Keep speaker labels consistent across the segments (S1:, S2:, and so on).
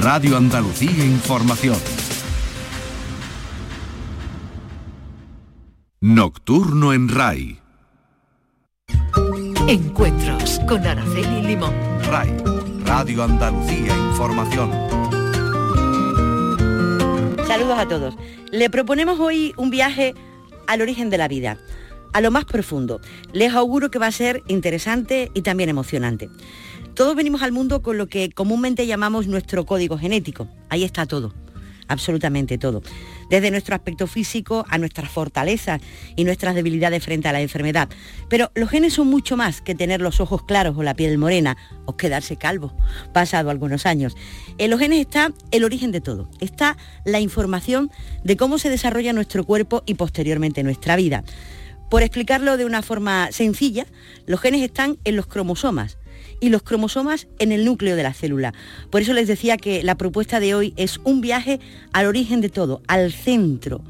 S1: Radio Andalucía Información. Nocturno en RAI.
S2: Encuentros con Araceli Limón.
S1: RAI, Radio Andalucía Información.
S3: Saludos a todos. Le proponemos hoy un viaje al origen de la vida, a lo más profundo. Les auguro que va a ser interesante y también emocionante. Todos venimos al mundo con lo que comúnmente llamamos nuestro código genético. Ahí está todo, absolutamente todo. Desde nuestro aspecto físico a nuestras fortalezas y nuestras debilidades frente a la enfermedad. Pero los genes son mucho más que tener los ojos claros o la piel morena o quedarse calvo, pasado algunos años. En los genes está el origen de todo. Está la información de cómo se desarrolla nuestro cuerpo y posteriormente nuestra vida. Por explicarlo de una forma sencilla, los genes están en los cromosomas y los cromosomas en el núcleo de la célula. Por eso les decía que la propuesta de hoy es un viaje al origen de todo, al centro,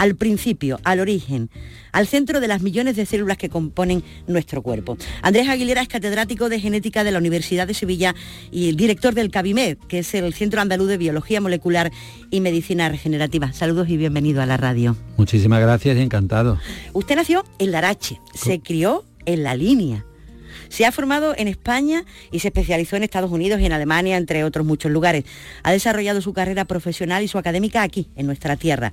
S3: al principio, al origen, al centro de las millones de células que componen nuestro cuerpo. Andrés Aguilera es catedrático de genética de la Universidad de Sevilla y el director del CABIMED, que es el Centro Andaluz de Biología Molecular y Medicina Regenerativa. Saludos y bienvenido a la radio.
S4: Muchísimas gracias y encantado.
S3: Usted nació en Larache, se crió en la línea se ha formado en España y se especializó en Estados Unidos y en Alemania, entre otros muchos lugares. Ha desarrollado su carrera profesional y su académica aquí, en nuestra tierra.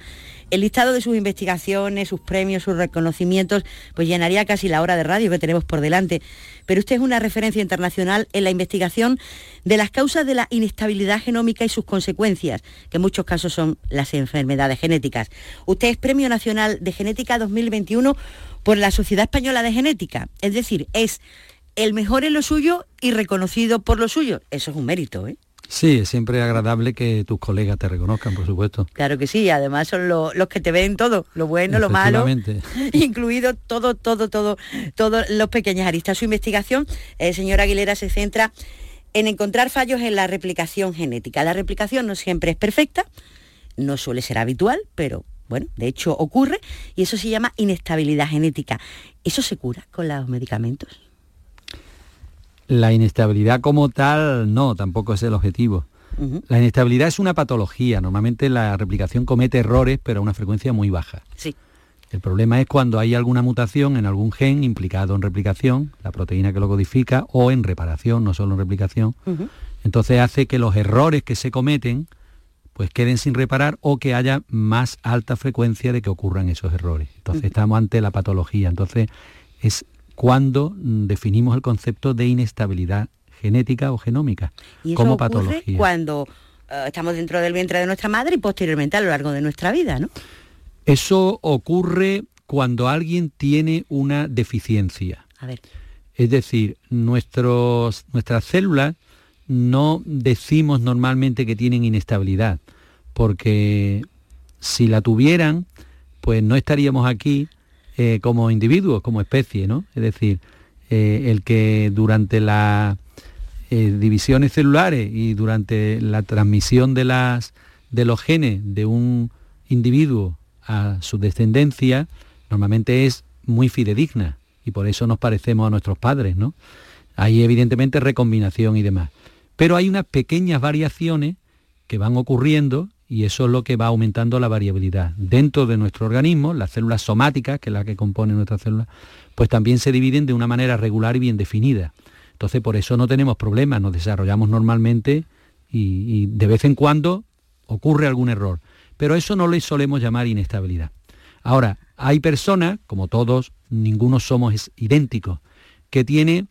S3: El listado de sus investigaciones, sus premios, sus reconocimientos, pues llenaría casi la hora de radio que tenemos por delante. Pero usted es una referencia internacional en la investigación de las causas de la inestabilidad genómica y sus consecuencias, que en muchos casos son las enfermedades genéticas. Usted es Premio Nacional de Genética 2021 por la Sociedad Española de Genética, es decir, es el mejor en lo suyo y reconocido por lo suyo. Eso es un mérito, ¿eh?
S4: Sí, es siempre agradable que tus colegas te reconozcan, por supuesto.
S3: Claro que sí, además son los que te ven todo, lo bueno, lo malo, incluido todo, todo, todo, todos los pequeños aristas. Su investigación, eh, señora Aguilera, se centra en encontrar fallos en la replicación genética. La replicación no siempre es perfecta, no suele ser habitual, pero bueno, de hecho ocurre y eso se llama inestabilidad genética. ¿Eso se cura con los medicamentos?
S4: La inestabilidad como tal, no, tampoco es el objetivo. La inestabilidad es una patología. Normalmente la replicación comete errores, pero a una frecuencia muy baja.
S3: Sí.
S4: El problema es cuando hay alguna mutación en algún gen implicado en replicación, la proteína que lo codifica, o en reparación, no solo en replicación. Entonces hace que los errores que se cometen pues queden sin reparar o que haya más alta frecuencia de que ocurran esos errores. Entonces estamos ante la patología. Entonces es cuando mm, definimos el concepto de inestabilidad genética o genómica
S3: ¿Y
S4: como
S3: ocurre
S4: patología.
S3: Cuando eh, estamos dentro del vientre de nuestra madre y posteriormente a lo largo de nuestra vida, ¿no?
S4: Eso ocurre cuando alguien tiene una deficiencia.
S3: A ver.
S4: Es decir, nuestros, nuestras células no decimos normalmente que tienen inestabilidad, porque si la tuvieran, pues no estaríamos aquí eh, como individuos, como especie, ¿no? Es decir, eh, el que durante las eh, divisiones celulares y durante la transmisión de, las, de los genes de un individuo a su descendencia, normalmente es muy fidedigna y por eso nos parecemos a nuestros padres, ¿no? Hay evidentemente recombinación y demás. Pero hay unas pequeñas variaciones que van ocurriendo y eso es lo que va aumentando la variabilidad. Dentro de nuestro organismo, las células somáticas, que es la que compone nuestra célula, pues también se dividen de una manera regular y bien definida. Entonces por eso no tenemos problemas, nos desarrollamos normalmente y, de vez en cuando ocurre algún error. Pero eso no le solemos llamar inestabilidad. Ahora, hay personas, como todos, ninguno somos idénticos, que tiene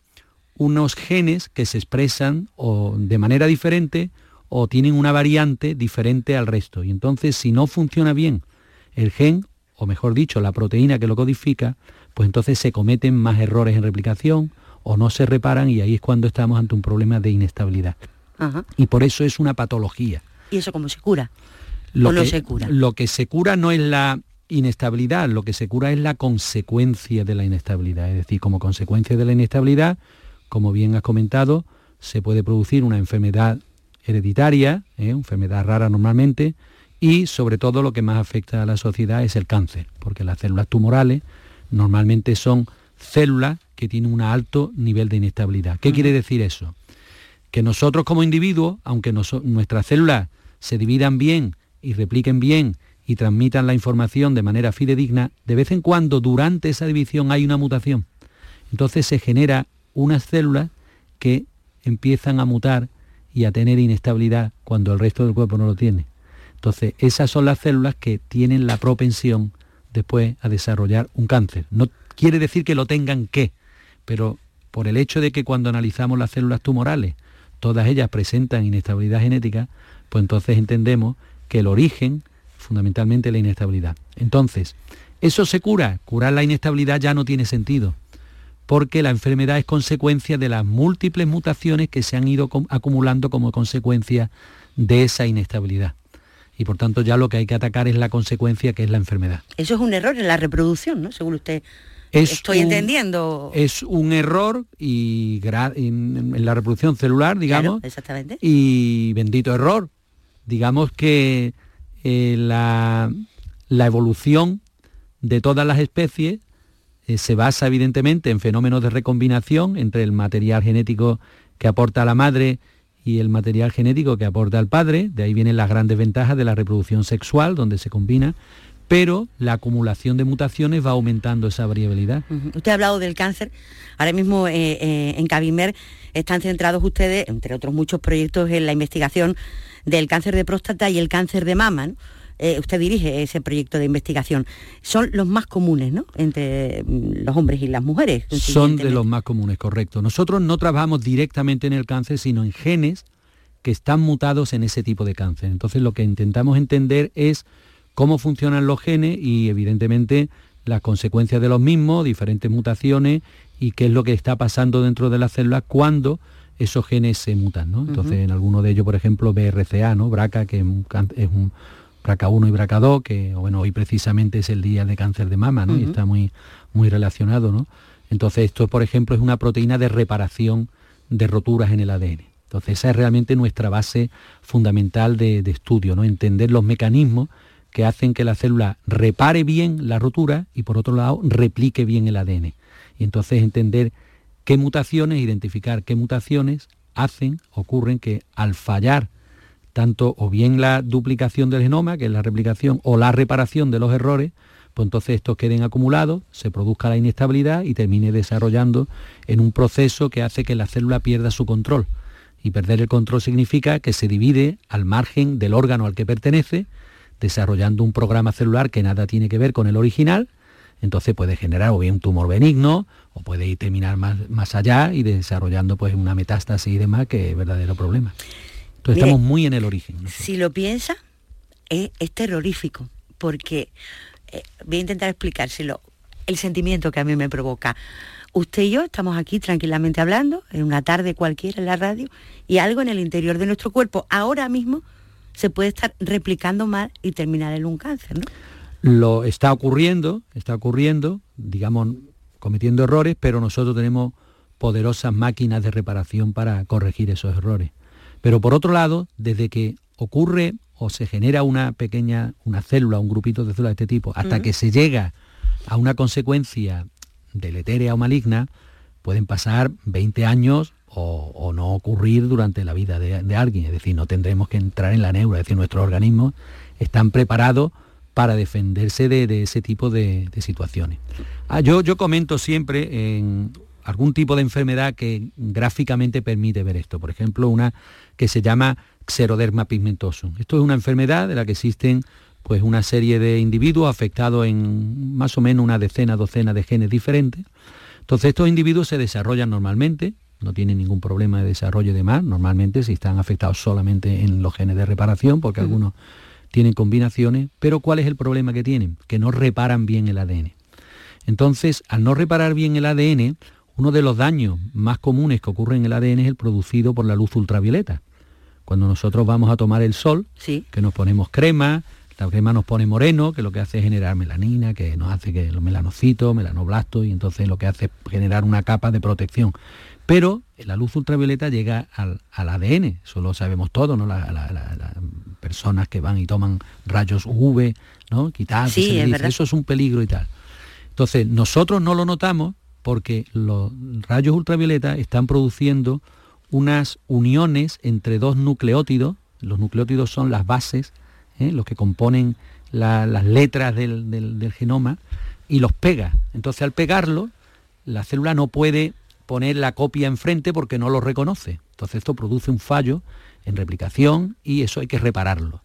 S4: unos genes que se expresan o de manera diferente o tienen una variante diferente al resto. Y entonces, si no funciona bien el gen, o mejor dicho, la proteína que lo codifica, pues entonces se cometen más errores en replicación o no se reparan y ahí es cuando estamos ante un problema de inestabilidad. Y por eso es una patología.
S3: ¿Y eso cómo se cura?
S4: Lo
S3: ¿O no
S4: que,
S3: se cura?
S4: Lo que se cura no es la inestabilidad, lo que se cura es la consecuencia de la inestabilidad. Es decir, como consecuencia de la inestabilidad, como bien has comentado, se puede producir una enfermedad hereditaria, ¿eh? enfermedad rara normalmente, y sobre todo lo que más afecta a la sociedad es el cáncer, porque las células tumorales normalmente son células que tienen un alto nivel de inestabilidad. ¿Qué quiere decir eso? que nosotros como individuos, aunque nuestras células se dividan bien y repliquen bien y transmitan la información de manera fidedigna, de vez en cuando durante esa división hay una mutación. Entonces se genera unas células que empiezan a mutar y a tener inestabilidad cuando el resto del cuerpo no lo tiene. Entonces, esas son las células que tienen la propensión después a desarrollar un cáncer. No quiere decir que lo tengan que, pero por el hecho de que cuando analizamos las células tumorales, todas ellas presentan inestabilidad genética, pues entonces entendemos que el origen, fundamentalmente la inestabilidad. Entonces, ¿eso se cura? Curar la inestabilidad ya no tiene sentido porque la enfermedad es consecuencia de las múltiples mutaciones que se han ido acumulando como consecuencia de esa inestabilidad. Y por tanto ya lo que hay que atacar es la consecuencia que es la enfermedad.
S3: Eso es un error en la reproducción, ¿no? Según usted estoy entendiendo.
S4: Es un error y en, la reproducción celular, digamos.
S3: exactamente.
S4: Y bendito error. Digamos que eh, la, la evolución de todas las especies eh, se basa evidentemente en fenómenos de recombinación entre el material genético que aporta la madre y el material genético que aporta el padre, de ahí vienen las grandes ventajas de la reproducción sexual, donde se combina, pero la acumulación de mutaciones va aumentando esa variabilidad.
S3: Usted ha hablado del cáncer, ahora mismo eh, eh, en Cabimer están centrados ustedes, entre otros muchos proyectos, en la investigación del cáncer de próstata y el cáncer de mama. Eh, usted dirige ese proyecto de investigación, son los más comunes, ¿no? Entre mm, los hombres y las mujeres.
S4: Son de los más comunes, correcto. Nosotros no trabajamos directamente en el cáncer, sino en genes que están mutados en ese tipo de cáncer. Entonces lo que intentamos entender es cómo funcionan los genes y evidentemente las consecuencias de los mismos, diferentes mutaciones y qué es lo que está pasando dentro de las células cuando esos genes se mutan. ¿no? Entonces, en alguno de ellos, por ejemplo, BRCA, ¿no? BRCA, que es un, BRCA1 y BRCA2, que bueno, hoy precisamente es el día de cáncer de mama, ¿no? Y está muy, muy relacionado, ¿no? Entonces esto, por ejemplo, es una proteína de reparación de roturas en el ADN. Entonces esa es realmente nuestra base fundamental de, estudio, ¿no? Entender los mecanismos que hacen que la célula repare bien la rotura y por otro lado replique bien el ADN. Y entonces entender qué mutaciones, identificar qué mutaciones hacen, ocurren que al fallar tanto o bien la duplicación del genoma, que es la replicación, o la reparación de los errores, pues entonces estos queden acumulados, se produzca la inestabilidad y termine desarrollando en un proceso que hace que la célula pierda su control. Y perder el control significa que se divide al margen del órgano al que pertenece, desarrollando un programa celular que nada tiene que ver con el original, entonces puede generar o bien un tumor benigno o puede ir terminar más, más allá y desarrollando pues una metástasis y demás que es verdadero problema estamos muy en el origen.
S3: Si lo piensa, es, terrorífico, porque eh, voy a intentar explicárselo. El sentimiento que a mí me provoca. Usted y yo estamos aquí tranquilamente hablando, en una tarde cualquiera en la radio, y algo en el interior de nuestro cuerpo ahora mismo se puede estar replicando mal y terminar en un cáncer, ¿no?
S4: Lo está ocurriendo, está ocurriendo, digamos, cometiendo errores, pero nosotros tenemos poderosas máquinas de reparación para corregir esos errores. Pero por otro lado, desde que ocurre o se genera una pequeña, una célula, un grupito de células de este tipo, hasta que se llega a una consecuencia deletérea o maligna, pueden pasar 20 años o, no ocurrir durante la vida de, alguien. Es decir, no tendremos que entrar en la neura, es decir, nuestros organismos están preparados para defenderse de, ese tipo de, situaciones. Ah, yo, yo comento siempre en algún tipo de enfermedad que gráficamente permite ver esto. Por ejemplo, una que se llama xeroderma pigmentoso. Esto es una enfermedad de la que existen pues una serie de individuos afectados en más o menos una decena, docena de genes diferentes. Entonces estos individuos se desarrollan normalmente, no tienen ningún problema de desarrollo de más, normalmente si están afectados solamente en los genes de reparación, porque algunos tienen combinaciones, pero ¿cuál es el problema que tienen? Que no reparan bien el ADN. Entonces, al no reparar bien el ADN, uno de los daños más comunes que ocurren en el ADN es el producido por la luz ultravioleta. Cuando nosotros vamos a tomar el sol, que nos ponemos crema, la crema nos pone moreno, que lo que hace es generar melanina, que nos hace que los melanocitos, melanoblastos, y entonces lo que hace es generar una capa de protección. Pero la luz ultravioleta llega al, ADN, eso lo sabemos todos, ¿no? Las personas que van y toman rayos UV, ¿no? Quitar, eso es un peligro y tal. Entonces, nosotros no lo notamos porque los rayos ultravioleta están produciendo unas uniones entre dos nucleótidos, los nucleótidos son las bases, ¿eh? los que componen las letras del, genoma, y los pega. Entonces al pegarlo, la célula no puede poner la copia enfrente porque no lo reconoce. Entonces esto produce un fallo en replicación y eso hay que repararlo.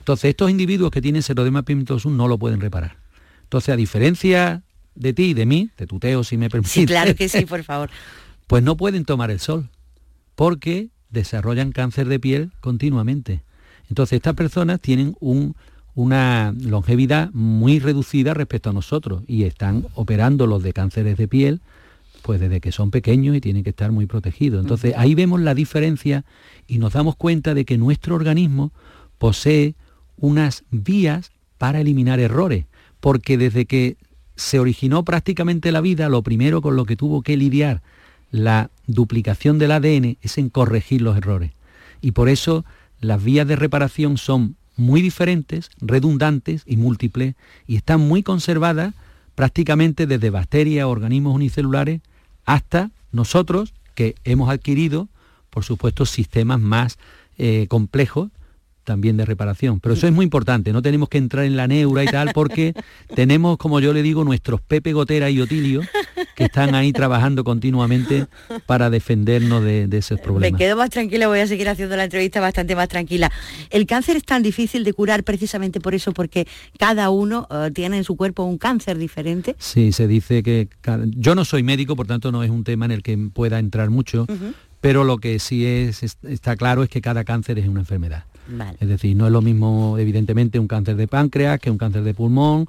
S4: Entonces estos individuos que tienen serodema pigmentosum no lo pueden reparar. Entonces a diferencia de ti y de mí, de tuteo si me permites.
S3: Sí, claro que sí, por favor.
S4: pues no pueden tomar el sol porque desarrollan cáncer de piel continuamente. Entonces estas personas tienen una longevidad muy reducida respecto a nosotros y están operando los de cánceres de piel pues desde que son pequeños y tienen que estar muy protegidos. Entonces ahí vemos la diferencia y nos damos cuenta de que nuestro organismo posee unas vías para eliminar errores, porque desde que se originó prácticamente la vida, lo primero con lo que tuvo que lidiar la duplicación del ADN es en corregir los errores. Y por eso las vías de reparación son muy diferentes, redundantes y múltiples, y están muy conservadas prácticamente desde bacterias, organismos unicelulares, hasta nosotros que hemos adquirido, por supuesto, sistemas más eh, complejos también de reparación. Pero eso es muy importante, no tenemos que entrar en la neura y tal, porque tenemos, como yo le digo, nuestros Pepe Gotera y Otilio, que están ahí trabajando continuamente para defendernos de, esos problemas.
S3: Me quedo más tranquila, voy a seguir haciendo la entrevista bastante más tranquila. El cáncer es tan difícil de curar precisamente por eso, porque cada uno eh, tiene en su cuerpo un cáncer diferente.
S4: Sí, se dice que... Yo no soy médico, por tanto no es un tema en el que pueda entrar mucho, pero lo que sí es, está claro es que cada cáncer es una enfermedad. Es decir, no es lo mismo, evidentemente, un cáncer de páncreas que un cáncer de pulmón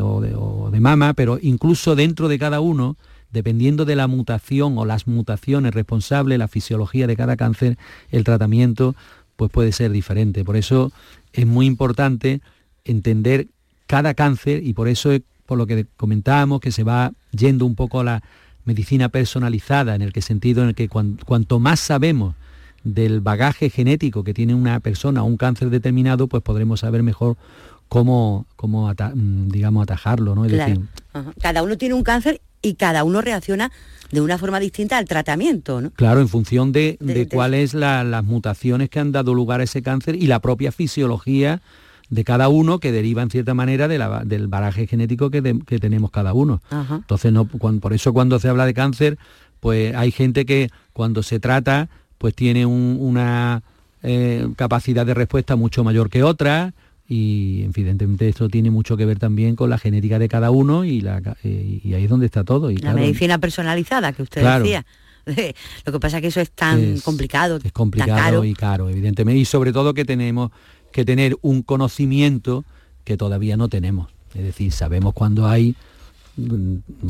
S4: o, de, mama, pero incluso dentro de cada uno, dependiendo de la mutación o las mutaciones responsables, la fisiología de cada cáncer, el tratamiento pues puede ser diferente. Por eso es muy importante entender cada cáncer y por eso, por lo que comentábamos, que se va yendo un poco a la medicina personalizada, en el que sentido en el que cuanto más sabemos del bagaje genético que tiene una persona o un cáncer determinado, pues podremos saber mejor cómo, cómo mm, digamos, atajarlo. ¿no?
S3: Cada uno tiene un cáncer y cada uno reacciona de una forma distinta al tratamiento, ¿no?
S4: Claro, en función de, cuáles las mutaciones que han dado lugar a ese cáncer y la propia fisiología de cada uno que deriva en cierta manera del bagaje genético que, tenemos cada uno. Entonces, no, por eso cuando se habla de cáncer, pues hay gente que cuando se trata pues tiene una eh, capacidad de respuesta mucho mayor que otra y evidentemente esto tiene mucho que ver también con la genética de cada uno y, la, eh, y ahí es donde está todo. Y
S3: la medicina personalizada que usted decía. Lo que pasa es que eso es tan complicado.
S4: Es complicado y caro, evidentemente. Y sobre todo que tenemos que tener un conocimiento que todavía no tenemos. Es decir, sabemos cuando hay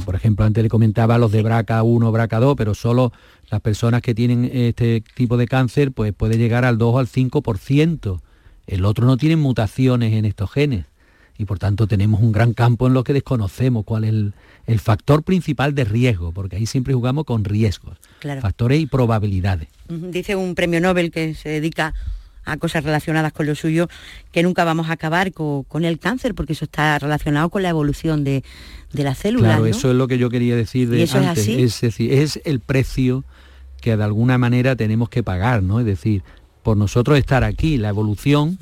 S4: por ejemplo, antes le comentaba los de BRCA1, BRCA2, pero solo las personas que tienen este tipo de cáncer, pues puede llegar al 2 o al 5%. El otro no tiene mutaciones en estos genes. Y por tanto tenemos un gran campo en lo que desconocemos cuál es el, factor principal de riesgo, porque ahí siempre jugamos con riesgos, factores y probabilidades.
S3: Dice un premio Nobel que se dedica a cosas relacionadas con lo suyo, que nunca vamos a acabar con, el cáncer, porque eso está relacionado con la evolución de, de la célula.
S4: Claro, eso es lo que yo quería decir de
S3: eso
S4: antes.
S3: Es,
S4: decir, es el precio que de alguna manera tenemos que pagar, ¿no? Es decir, por nosotros estar aquí, la evolución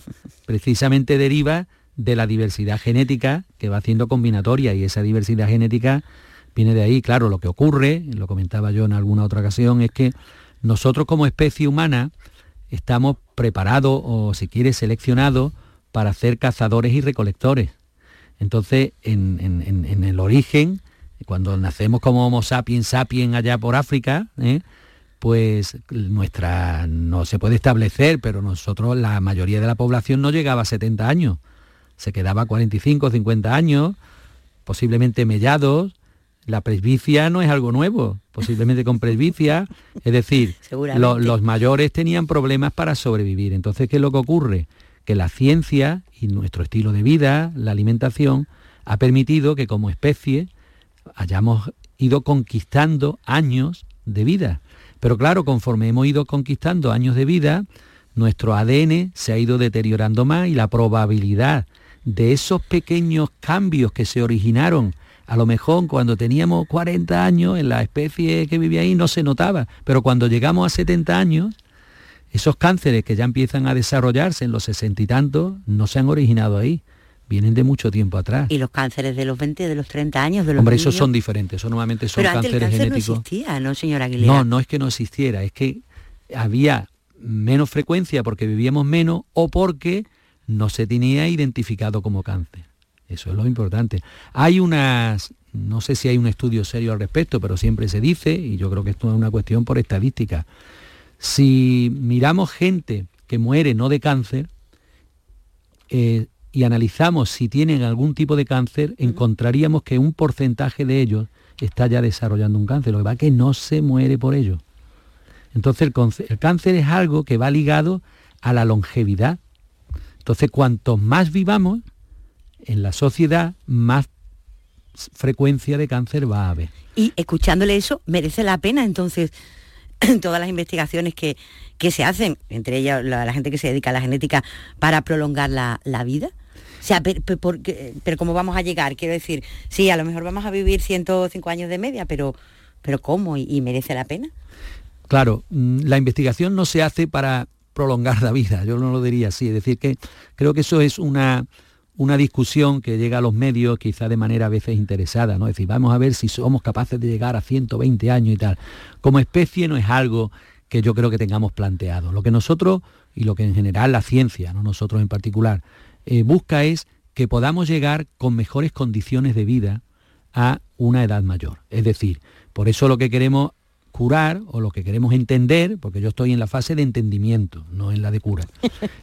S4: precisamente deriva de la diversidad genética que va haciendo combinatoria y esa diversidad genética viene de ahí. Claro, lo que ocurre, lo comentaba yo en alguna otra ocasión, es que nosotros como especie humana estamos preparados o si quiere seleccionados para ser cazadores y recolectores. Entonces, en, el origen, cuando nacemos como Homo sapiens sapiens allá por África, ¿eh? pues nuestra no se puede establecer, pero nosotros la mayoría de la población no llegaba a 70 años, se quedaba a 45, 50 años, posiblemente mellados, la presbicia no es algo nuevo, posiblemente con presbicia, es decir, los mayores tenían problemas para sobrevivir. Entonces, ¿qué es lo que ocurre? Que la ciencia y nuestro estilo de vida, la alimentación, ha permitido que como especie hayamos ido conquistando años de vida. Pero claro, conforme hemos ido conquistando años de vida, nuestro ADN se ha ido deteriorando más y la probabilidad de esos pequeños cambios que se originaron A lo mejor cuando teníamos 40 años en la especie que vivía ahí no se notaba, pero cuando llegamos a 70 años, esos cánceres que ya empiezan a desarrollarse en los sesenta y tantos no se han originado ahí vienen de mucho tiempo atrás.
S3: ¿Y los cánceres de los 20, de los 30 años, de los
S4: Hombre, esos son diferentes, eso normalmente son
S3: Pero
S4: cánceres
S3: el cáncer
S4: genéticos.
S3: no existía, ¿no, señora Aguilera?
S4: No, no es que no existiera, es que había menos frecuencia porque vivíamos menos o porque no se tenía identificado como cáncer. Eso es lo importante. Hay unas, no sé si hay un estudio serio al respecto, pero siempre se dice, y yo creo que esto es una cuestión por estadística, si miramos gente que muere no de cáncer, eh, y analizamos si tienen algún tipo de cáncer, encontraríamos que un porcentaje de ellos está ya desarrollando un cáncer, lo que va que no se muere por ello. Entonces el, el cáncer es algo que va ligado a la longevidad. Entonces cuanto más vivamos en la sociedad, más frecuencia de cáncer va a haber.
S3: Y escuchándole eso, merece la pena entonces todas las investigaciones que, que se hacen, entre ellas la, la gente que se dedica a la genética, para prolongar la, la vida. O sea, pero, pero ¿cómo vamos a llegar? Quiero decir, sí, a lo mejor vamos a vivir 105 años de media, pero, pero ¿cómo? ¿Y, y merece la pena?
S4: Claro, mm, la investigación no se hace para prolongar la vida, yo no lo diría así, es decir, que creo que eso es una, una discusión que llega a los medios quizá de manera a veces interesada, ¿no? Es decir, vamos a ver si somos capaces de llegar a 120 años y tal. Como especie no es algo que yo creo que tengamos planteado. Lo que nosotros, y lo que en general la ciencia, no nosotros en particular, eh, busca es que podamos llegar con mejores condiciones de vida a una edad mayor. Es decir, por eso lo que queremos curar o lo que queremos entender, porque yo estoy en la fase de entendimiento, no en la de cura.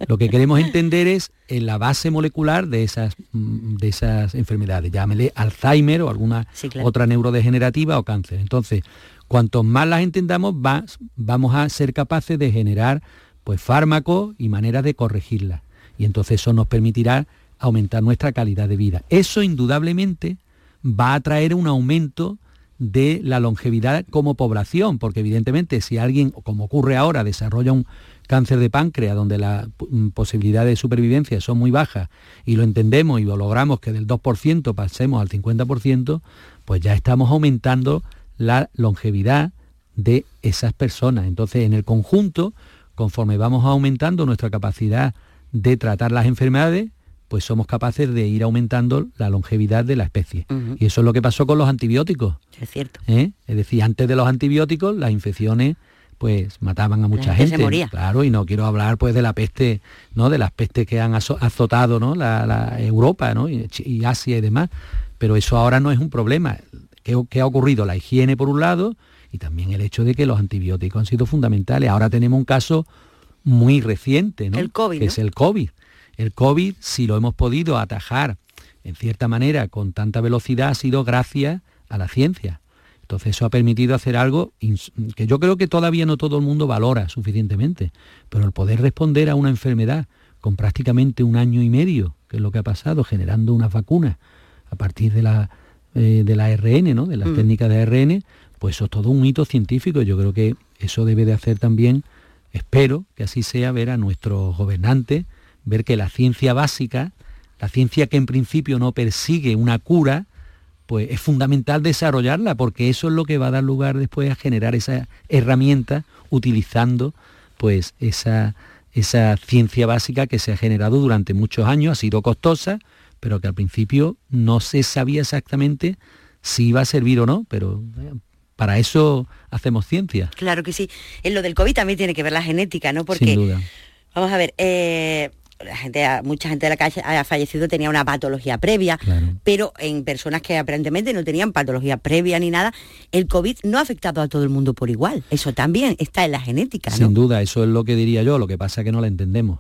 S4: Lo que queremos entender es en la base molecular de esas, mm, de esas enfermedades, llámele Alzheimer o alguna
S3: Sí, claro.
S4: otra neurodegenerativa o cáncer. Entonces, cuanto más las entendamos, va- vamos a ser capaces de generar pues fármacos y maneras de corregirlas. Y entonces eso nos permitirá aumentar nuestra calidad de vida. Eso indudablemente va a traer un aumento de la longevidad como población, porque evidentemente si alguien, como ocurre ahora, desarrolla un cáncer de páncreas donde las mm, posibilidades de supervivencia son muy bajas y lo entendemos y lo logramos que del 2% pasemos al 50%, pues ya estamos aumentando la longevidad de esas personas. Entonces, en el conjunto, conforme vamos aumentando nuestra capacidad de tratar las enfermedades, pues somos capaces de ir aumentando la longevidad de la especie. Y eso es lo que pasó con los antibióticos.
S3: Es cierto.
S4: ¿eh? Es decir, antes de los antibióticos, las infecciones pues mataban a mucha
S3: gente se moría.
S4: Claro, y no quiero hablar pues de la peste, ¿no? De las pestes que han azo- azotado, ¿no? La, la Europa, ¿no? Y, Asia y demás. Pero eso ahora no es un problema. ¿Qué, qué ha ocurrido? La higiene por un lado y también el hecho de que los antibióticos han sido fundamentales. Ahora tenemos un caso muy reciente, ¿no?
S3: El COVID,
S4: Que
S3: ¿no?
S4: es el COVID. El COVID, si lo hemos podido atajar en cierta manera con tanta velocidad, ha sido gracias a la ciencia. Entonces eso ha permitido hacer algo que yo creo que todavía no todo el mundo valora suficientemente, pero el poder responder a una enfermedad con prácticamente un año y medio, que es lo que ha pasado, generando unas vacunas a partir de la, eh, de la ARN, ¿no? de las
S3: Mm.
S4: técnicas de ARN, pues eso es todo un hito científico. Yo creo que eso debe de hacer también, espero que así sea, ver a nuestros gobernantes, ver que la ciencia básica, la ciencia que en principio no persigue una cura, pues es fundamental desarrollarla, porque eso es lo que va a dar lugar después a generar esa herramienta utilizando pues esa, esa ciencia básica que se ha generado durante muchos años, ha sido costosa, pero que al principio no se sabía exactamente si iba a servir o no, pero para eso hacemos ciencia,
S3: Claro que sí. En lo del COVID también tiene que ver la genética, ¿no? Porque
S4: sin duda.
S3: Vamos a ver, eh, la gente, mucha gente de la calle ha fallecido tenía una patología previa,
S4: Claro.
S3: pero en personas que aparentemente no tenían patología previa ni nada, el COVID no ha afectado a todo el mundo por igual. Eso también está en la genética, ¿no?
S4: Sin duda, eso es lo que diría yo, lo que pasa es que no la entendemos.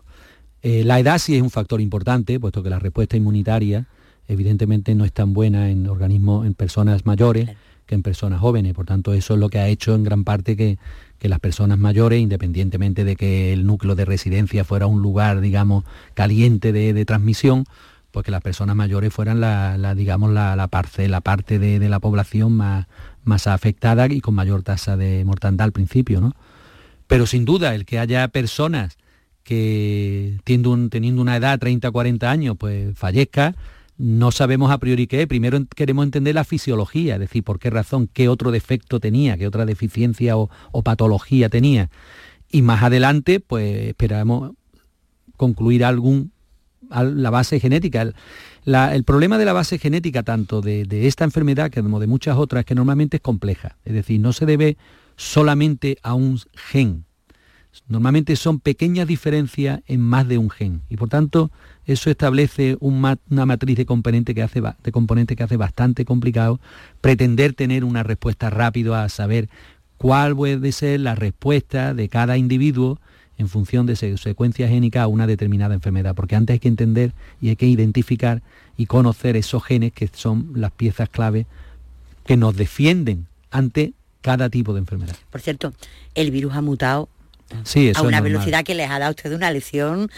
S4: Eh, la edad sí es un factor importante, puesto que la respuesta inmunitaria evidentemente no es tan buena en organismos, en personas mayores
S3: Claro.
S4: que en personas jóvenes. Por tanto, eso es lo que ha hecho en gran parte que, que las personas mayores, independientemente de que el núcleo de residencia fuera un lugar, digamos, caliente de, de transmisión, pues que las personas mayores fueran la, digamos, la, la parte, de, de la población más, más afectada y con mayor tasa de mortandad al principio, ¿no? Pero sin duda, el que haya personas que teniendo, teniendo una edad, 30, 40 años, pues fallezca, no sabemos a priori qué. Primero queremos entender la fisiología, es decir, por qué razón, qué otro defecto tenía, qué otra deficiencia o, patología tenía. Y más adelante, pues esperamos concluir algún la base genética. El, problema de la base genética, tanto de, de, esta enfermedad como de muchas otras, que normalmente es compleja. Es decir, no se debe solamente a un gen. Normalmente son pequeñas diferencias en más de un gen. Y por tanto, eso establece una matriz de componente, que hace, de componente que hace bastante complicado pretender tener una respuesta rápida a saber cuál puede ser la respuesta de cada individuo en función de su secuencia génica a una determinada enfermedad, porque antes hay que entender y hay que identificar y conocer esos genes que son las piezas clave que nos defienden ante cada tipo de enfermedad.
S3: Por cierto, el virus ha mutado a una velocidad que les ha dado usted una lección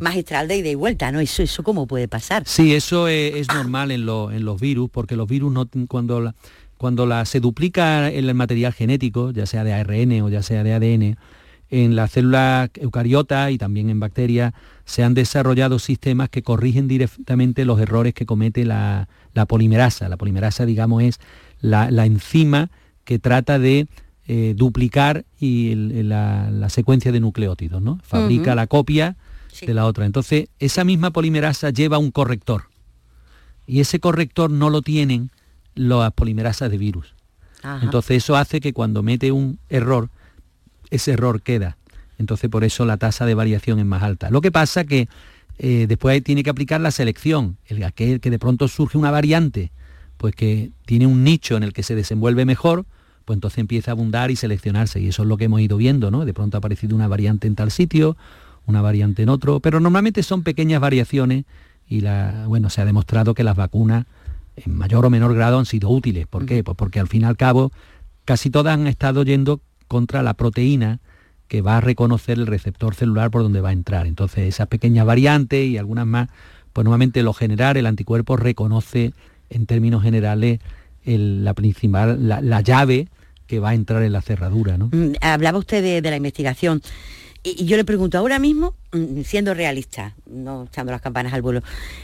S3: magistral de ida y vuelta, ¿no? Eso, eso cómo puede pasar.
S4: Sí, eso es, normal en, los virus, porque los virus no, cuando, cuando la, se duplica el material genético, ya sea de ARN o ya sea de ADN, en las células eucariotas y también en bacterias se han desarrollado sistemas que corrigen directamente los errores que comete la, polimerasa. La polimerasa, digamos, es la, la enzima que trata de eh, duplicar y la, secuencia de nucleótidos, ¿no? Fabrica la copia de la otra. Entonces, esa misma polimerasa lleva un corrector. Y ese corrector no lo tienen las polimerasas de virus. Entonces, eso hace que cuando mete un error, ese error queda. Entonces, por eso la tasa de variación es más alta. Lo que pasa que eh, después tiene que aplicar la selección. El, aquel que de pronto surge una variante, pues que tiene un nicho en el que se desenvuelve mejor, pues entonces empieza a abundar y seleccionarse. Y eso es lo que hemos ido viendo, ¿no? De pronto ha aparecido una variante en tal sitio, una variante en otro, pero normalmente son pequeñas variaciones y la, bueno, se ha demostrado que las vacunas en mayor o menor grado han sido útiles. ¿Por qué? Pues porque al fin y al cabo casi todas han estado yendo contra la proteína que va a reconocer el receptor celular por donde va a entrar. Entonces esas pequeñas variantes y algunas más, pues normalmente lo general, el anticuerpo reconoce en términos generales la principal, la llave que va a entrar en la cerradura. ¿no?
S3: Mm, hablaba usted de, la investigación. Y, yo le pregunto, ahora mismo, mm, siendo realista, no echando las campanas al vuelo,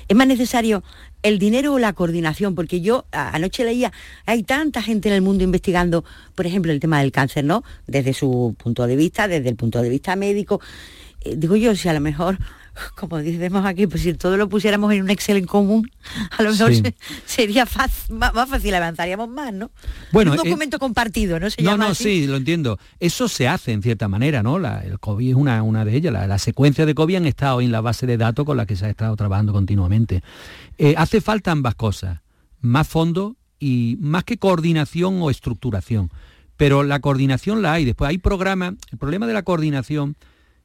S3: ¿es más necesario el dinero o la coordinación? Porque yo anoche leía, hay tanta gente en el mundo investigando, por ejemplo, el tema del cáncer, ¿no? Desde su punto de vista, desde el punto de vista médico. Eh, digo yo, si a lo mejor como decimos aquí, pues si todo lo pusiéramos en un Excel en común, a lo mejor sería más, fácil, avanzaríamos más, ¿no? Bueno, un eh, documento compartido, ¿no?
S4: no, no, sí, lo entiendo. Eso se hace en cierta manera, ¿no? el COVID es una, una de ellas. La, secuencia de COVID han estado en la base de datos con la que se ha estado trabajando continuamente. Eh, hace falta ambas cosas, más fondo y más que coordinación o estructuración. Pero la coordinación la hay. Después hay programas. El problema de la coordinación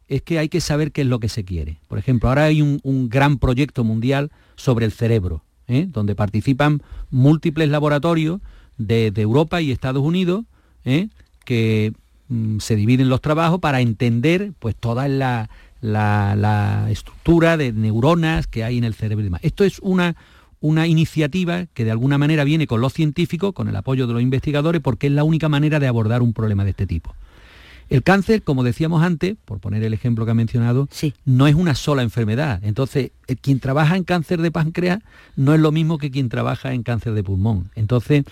S4: es que hay que saber qué es lo que se quiere. Por ejemplo, ahora hay un, gran proyecto mundial sobre el cerebro, ¿eh? donde participan múltiples laboratorios de, Europa y Estados Unidos, ¿eh? que mm, se dividen los trabajos para entender pues, toda la, estructura de neuronas que hay en el cerebro y demás. Esto es una, una iniciativa que de alguna manera viene con los científicos, con el apoyo de los investigadores, porque es la única manera de abordar un problema de este tipo. El cáncer, como decíamos antes, por poner el ejemplo que ha mencionado, no es una sola enfermedad. Entonces, eh, quien trabaja en cáncer de páncreas no es lo mismo que quien trabaja en cáncer de pulmón. Entonces,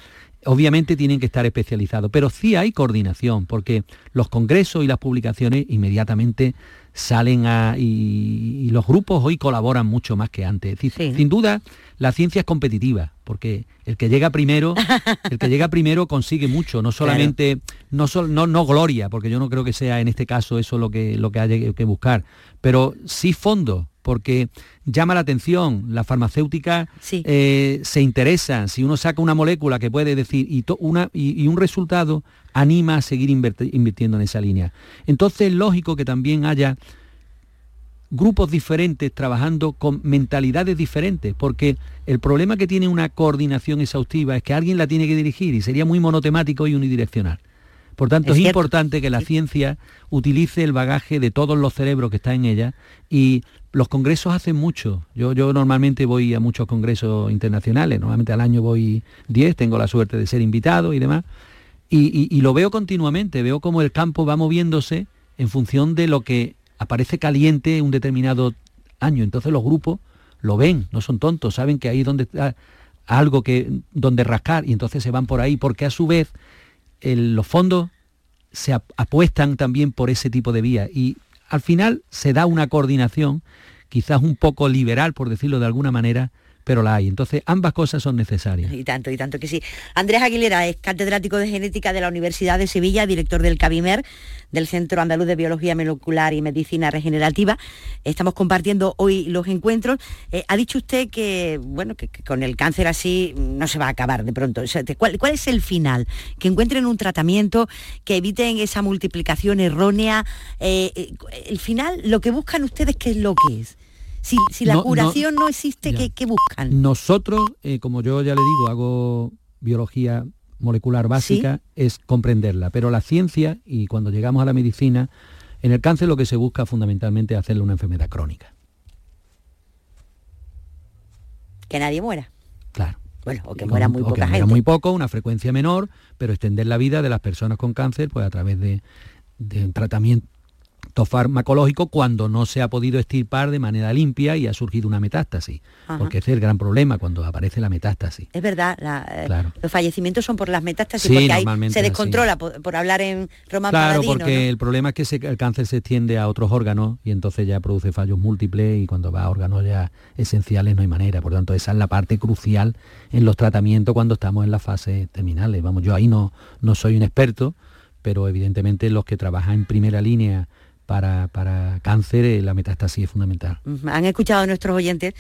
S4: obviamente tienen que estar especializados, pero sí hay coordinación, porque los congresos y las publicaciones inmediatamente salen a... y, los grupos hoy colaboran mucho más que antes. Sin duda, la ciencia es competitiva, porque el que llega primero, el que llega primero consigue mucho, no solamente, no, no, no gloria, porque yo no creo que sea en este caso eso lo que, lo que haya que buscar, pero sí fondo, porque llama la atención, las farmacéuticas eh, se interesan, si uno saca una molécula que puede decir y, una, y, un resultado anima a seguir invirtiendo en esa línea. Entonces es lógico que también haya grupos diferentes trabajando con mentalidades diferentes, porque el problema que tiene una coordinación exhaustiva es que alguien la tiene que dirigir y sería muy monotemático y unidireccional. Por tanto, es, importante que la ciencia utilice el bagaje de todos los cerebros que están en ella y los congresos hacen mucho. Yo, yo normalmente voy a muchos congresos internacionales, normalmente al año voy 10, tengo la suerte de ser invitado y demás, y, lo veo continuamente, veo cómo el campo va moviéndose en función de lo que aparece caliente un determinado año. Entonces los grupos lo ven, no son tontos, saben que ahí es donde está algo que donde rascar y entonces se van por ahí porque a su vez los fondos se apuestan también por ese tipo de vía y al final se da una coordinación quizás un poco liberal por decirlo de alguna manera pero la hay. Entonces, ambas cosas son necesarias.
S3: Y tanto, y tanto que sí. Andrés Aguilera es catedrático de genética de la Universidad de Sevilla, director del CABIMER, del Centro Andaluz de Biología Molecular y Medicina Regenerativa. Estamos compartiendo hoy los encuentros. Eh, ha dicho usted que, bueno, que, con el cáncer así no se va a acabar de pronto. ¿cuál, es el final? Que encuentren un tratamiento, que eviten esa multiplicación errónea. Eh, eh, el final, lo que buscan ustedes, ¿qué es lo que es? Si, la curación no, existe, ¿qué, buscan?
S4: Nosotros, eh, como yo ya le digo, hago biología molecular básica, es comprenderla, pero la ciencia y cuando llegamos a la medicina, en el cáncer lo que se busca fundamentalmente es hacerle una enfermedad crónica.
S3: Que nadie muera.
S4: Claro.
S3: Bueno, o que muera muy poca gente.
S4: muy poco, una frecuencia menor, pero extender la vida de las personas con cáncer pues a través de, de un tratamiento farmacológico cuando no se ha podido estirpar de manera limpia y ha surgido una metástasis, porque ese es el gran problema cuando aparece la metástasis.
S3: Es verdad, eh, los fallecimientos son por las metástasis, porque ahí se descontrola por, hablar en román
S4: Claro, porque el problema es que el cáncer se extiende a otros órganos y entonces ya produce fallos múltiples y cuando va a órganos ya esenciales no hay manera. Por tanto, esa es la parte crucial en los tratamientos cuando estamos en las fases terminales. Vamos, yo ahí no, no soy un experto, pero evidentemente los que trabajan en primera línea para, para cáncer eh, la metástasis es fundamental.
S3: Han escuchado a nuestros oyentes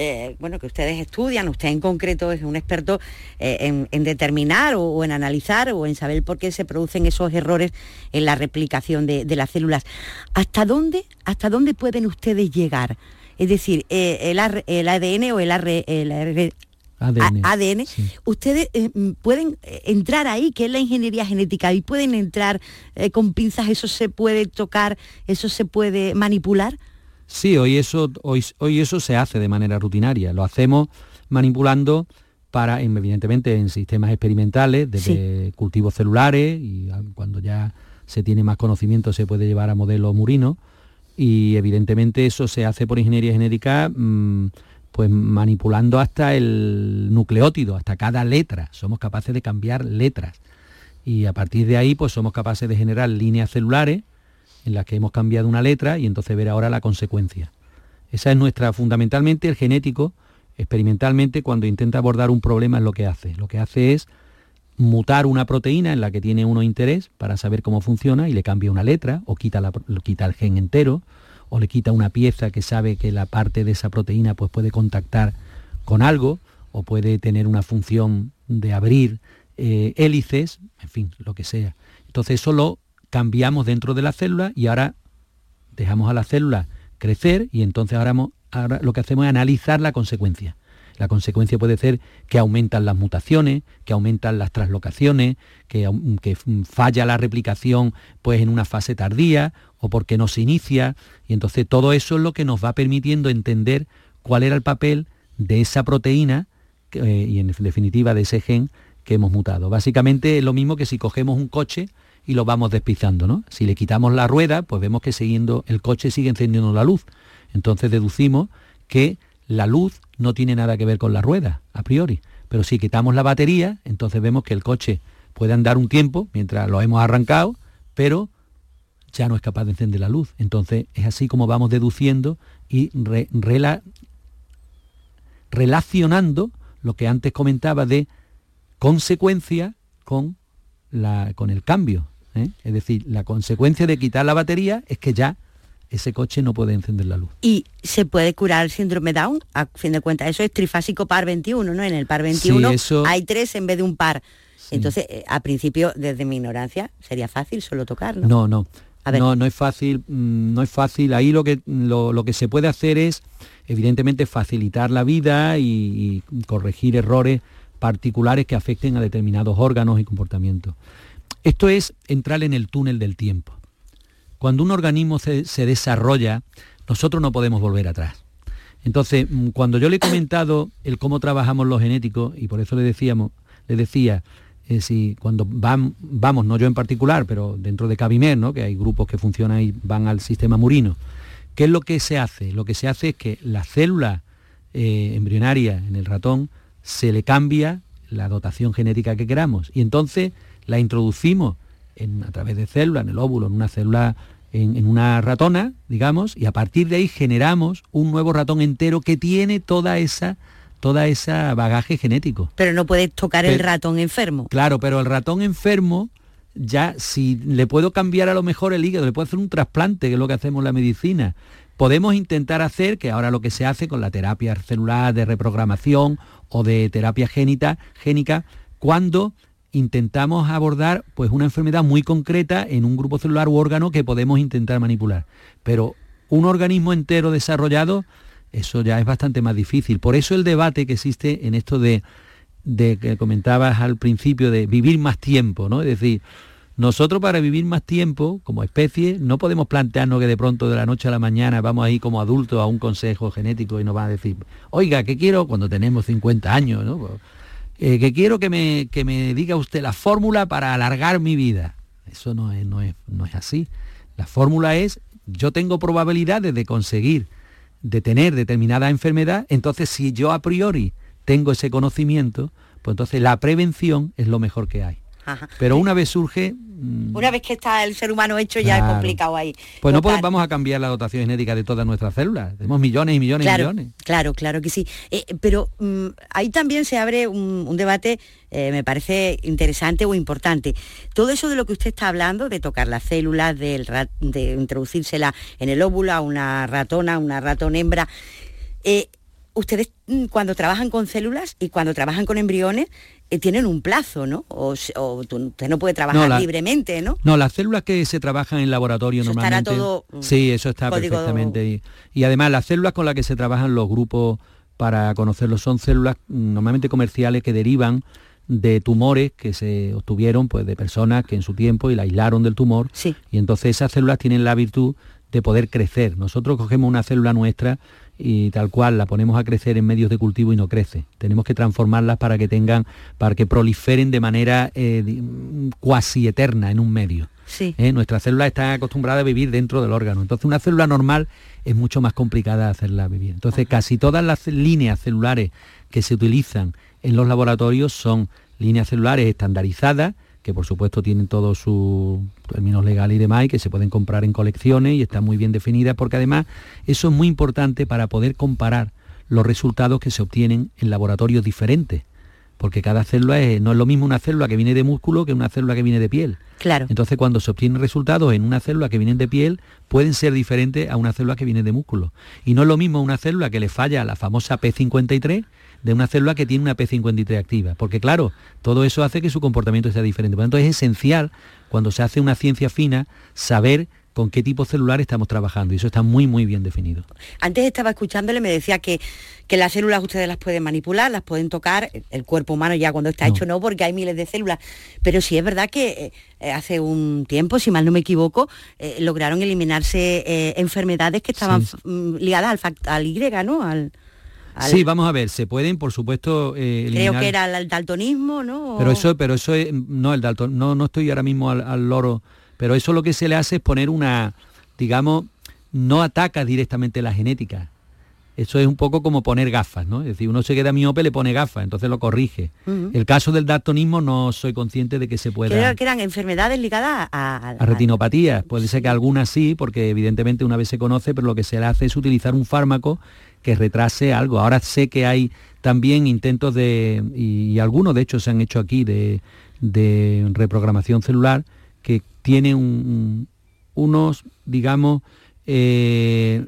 S3: eh, bueno, que ustedes estudian, usted en concreto es un experto eh, en, determinar o, en analizar o en saber por qué se producen esos errores en la replicación de, las células. ¿Hasta dónde, ¿Hasta dónde pueden ustedes llegar? Es decir, el, ADN o el, el, ADN, ustedes eh, pueden eh, entrar ahí, que es la ingeniería genética, y pueden entrar eh, con pinzas, eso se puede tocar, eso se puede manipular.
S4: Sí, hoy eso, hoy, hoy eso se hace de manera rutinaria, lo hacemos manipulando para, evidentemente, en sistemas experimentales, desde cultivos celulares, y cuando ya se tiene más conocimiento se puede llevar a modelos murinos, y evidentemente eso se hace por ingeniería genética mm, pues manipulando hasta el nucleótido, hasta cada letra. Somos capaces de cambiar letras. Y a partir de ahí, pues somos capaces de generar líneas celulares en las que hemos cambiado una letra y entonces ver ahora la consecuencia. Esa es nuestra, fundamentalmente el genético, experimentalmente, cuando intenta abordar un problema es lo que hace. Lo que hace es mutar una proteína en la que tiene uno interés para saber cómo funciona y le cambia una letra o quita, la, quita el gen entero o le quita una pieza que sabe que la parte de esa proteína pues puede contactar con algo o puede tener una función de abrir eh, hélices, en fin, lo que sea. Entonces eso lo cambiamos dentro de la célula y ahora dejamos a la célula crecer y entonces ahora, ahora lo que hacemos es analizar la consecuencia. La consecuencia puede ser que aumentan las mutaciones, que aumentan las traslocaciones, que, falla la replicación pues, en una fase tardía o porque no se inicia. Y entonces todo eso es lo que nos va permitiendo entender cuál era el papel de esa proteína eh, y en definitiva de ese gen que hemos mutado. Básicamente es lo mismo que si cogemos un coche y lo vamos despistando, ¿no? Si le quitamos la rueda, pues vemos que siguiendo el coche sigue encendiendo la luz. Entonces deducimos que la luz no tiene nada que ver con la rueda, a priori. Pero si quitamos la batería, entonces vemos que el coche puede andar un tiempo mientras lo hemos arrancado, pero ya no es capaz de encender la luz. Entonces es así como vamos deduciendo y relacionando lo que antes comentaba de consecuencia con, la, con el cambio. ¿eh? Es decir, la consecuencia de quitar la batería es que ya ese coche no puede encender la luz.
S3: ¿Y se puede curar el síndrome Down? A fin de cuentas, eso es trifásico par 21, ¿no? En el par 21 hay tres en vez de un par. Entonces, eh, a principio, desde mi ignorancia, sería fácil solo tocar, ¿no?
S4: No, no. No, no es fácil, mm, no es fácil. Ahí lo que, lo, que se puede hacer es, evidentemente, facilitar la vida y, corregir errores particulares que afecten a determinados órganos y comportamientos. Esto es entrar en el túnel del tiempo. Cuando un organismo se, desarrolla, nosotros no podemos volver atrás. Entonces, mm, cuando yo le he comentado el cómo trabajamos los genéticos, y por eso le decíamos, le decía, eh, si cuando vamos, no yo en particular, pero dentro de Cabimer, ¿no? que hay grupos que funcionan y van al sistema murino, ¿qué es lo que se hace? Lo que se hace es que las células eh, embrionaria en el ratón, se le cambia la dotación genética que queramos y entonces la introducimos a través de células, en el óvulo, en una célula, en, una ratona, digamos, y a partir de ahí generamos un nuevo ratón entero que tiene toda esa toda esa bagaje genético.
S3: Pero no puedes tocar el ratón enfermo.
S4: Claro, pero el ratón enfermo ya si le puedo cambiar a lo mejor el hígado, le puedo hacer un trasplante, que es lo que hacemos en la medicina. Podemos intentar hacer, que ahora lo que se hace con la terapia celular de reprogramación o de terapia génica, génica cuando intentamos abordar pues una enfermedad muy concreta en un grupo celular u órgano que podemos intentar manipular. Pero un organismo entero desarrollado, eso ya es bastante más difícil. Por eso el debate que existe en esto de, de que comentabas al principio de vivir más tiempo, ¿no? Es decir, nosotros para vivir más tiempo como especie no podemos plantearnos que de pronto de la noche a la mañana vamos a ir como adultos a un consejo genético y nos van a decir, oiga, ¿qué quiero cuando tenemos 50 años? ¿no? Eh, que quiero que me, que me diga usted la fórmula para alargar mi vida. Eso no es, no es, no es así. La fórmula es, yo tengo probabilidades de conseguir, de tener determinada enfermedad, entonces si yo a priori tengo ese conocimiento, pues entonces la prevención es lo mejor que hay. Pero una vez surge...
S3: Mm, una vez que está el ser humano hecho ya es complicado ahí.
S4: Pues no podemos, vamos a cambiar la dotación genética de todas nuestras células. Tenemos millones y millones y millones.
S3: Claro, claro que sí. Eh, pero mm, ahí también se abre un, debate, eh, me parece interesante o importante. Todo eso de lo que usted está hablando, de tocar las células, de, de introducírsela en el óvulo a una ratona, una ratón hembra, eh, ustedes mm, cuando trabajan con células y cuando trabajan con embriones, eh, tienen un plazo, ¿no? O, usted no puede trabajar libremente, ¿no?
S4: No, las células que se trabajan en laboratorio normalmente... todo, mm, sí, eso está perfectamente. Y, además las células con las que se trabajan los grupos para conocerlos son células mm, normalmente comerciales que derivan de tumores que se obtuvieron pues de personas que en su tiempo y la aislaron del tumor
S3: sí.
S4: y entonces esas células tienen la virtud de poder crecer. Nosotros cogemos una célula nuestra y tal cual la ponemos a crecer en medios de cultivo y no crece. Tenemos que transformarlas para que tengan, para que proliferen de manera eh, cuasi eterna en un medio.
S3: Sí.
S4: ¿Eh? Nuestras células están acostumbradas a vivir dentro del órgano. Entonces una célula normal es mucho más complicada hacerla vivir. Entonces casi todas las líneas celulares que se utilizan en los laboratorios son líneas celulares estandarizadas, que por supuesto tienen todos sus términos legales y demás y que se pueden comprar en colecciones y están muy bien definidas porque además eso es muy importante para poder comparar los resultados que se obtienen en laboratorios diferentes porque cada célula no es lo mismo una célula que viene de músculo que una célula que viene de piel.
S3: Claro.
S4: Entonces, cuando se obtienen resultados en una célula que viene de piel, pueden ser diferentes a una célula que viene de músculo. Y no es lo mismo una célula que le falla a la famosa P53 de una célula que tiene una P53 activa. Porque claro, todo eso hace que su comportamiento sea diferente. Por lo tanto, es esencial, cuando se hace una ciencia fina, saber con qué tipo celular estamos trabajando y eso está muy muy bien definido.
S3: Antes estaba escuchándole, me decía que, que las células ustedes las pueden manipular, las pueden tocar, el cuerpo humano ya cuando está hecho no, porque hay miles de células, pero sí es verdad que eh, hace un tiempo, si mal no me equivoco, eh, lograron eliminarse eh, enfermedades que estaban mm, ligadas al, al Y, ¿no? Al,
S4: Sí, vamos a ver, se pueden, por supuesto,
S3: eh, Creo que era el daltonismo, ¿no?
S4: Pero eso, pero eso es, no, el dalton, no, no estoy ahora mismo al, loro, pero eso lo que se le hace es poner una, digamos, no ataca directamente la genética. Eso es un poco como poner gafas, ¿no? Es decir, uno se queda miope, le pone gafas, entonces lo corrige. El caso del daltonismo no soy consciente de que se pueda...
S3: Creo que eran enfermedades ligadas a...
S4: A, retinopatías. Puede ser que algunas sí, porque evidentemente una vez se conoce, pero lo que se le hace es utilizar un fármaco que retrase algo. Ahora sé que hay también intentos de, y, algunos de hecho se han hecho aquí, de, reprogramación celular, que tienen unos, digamos, eh,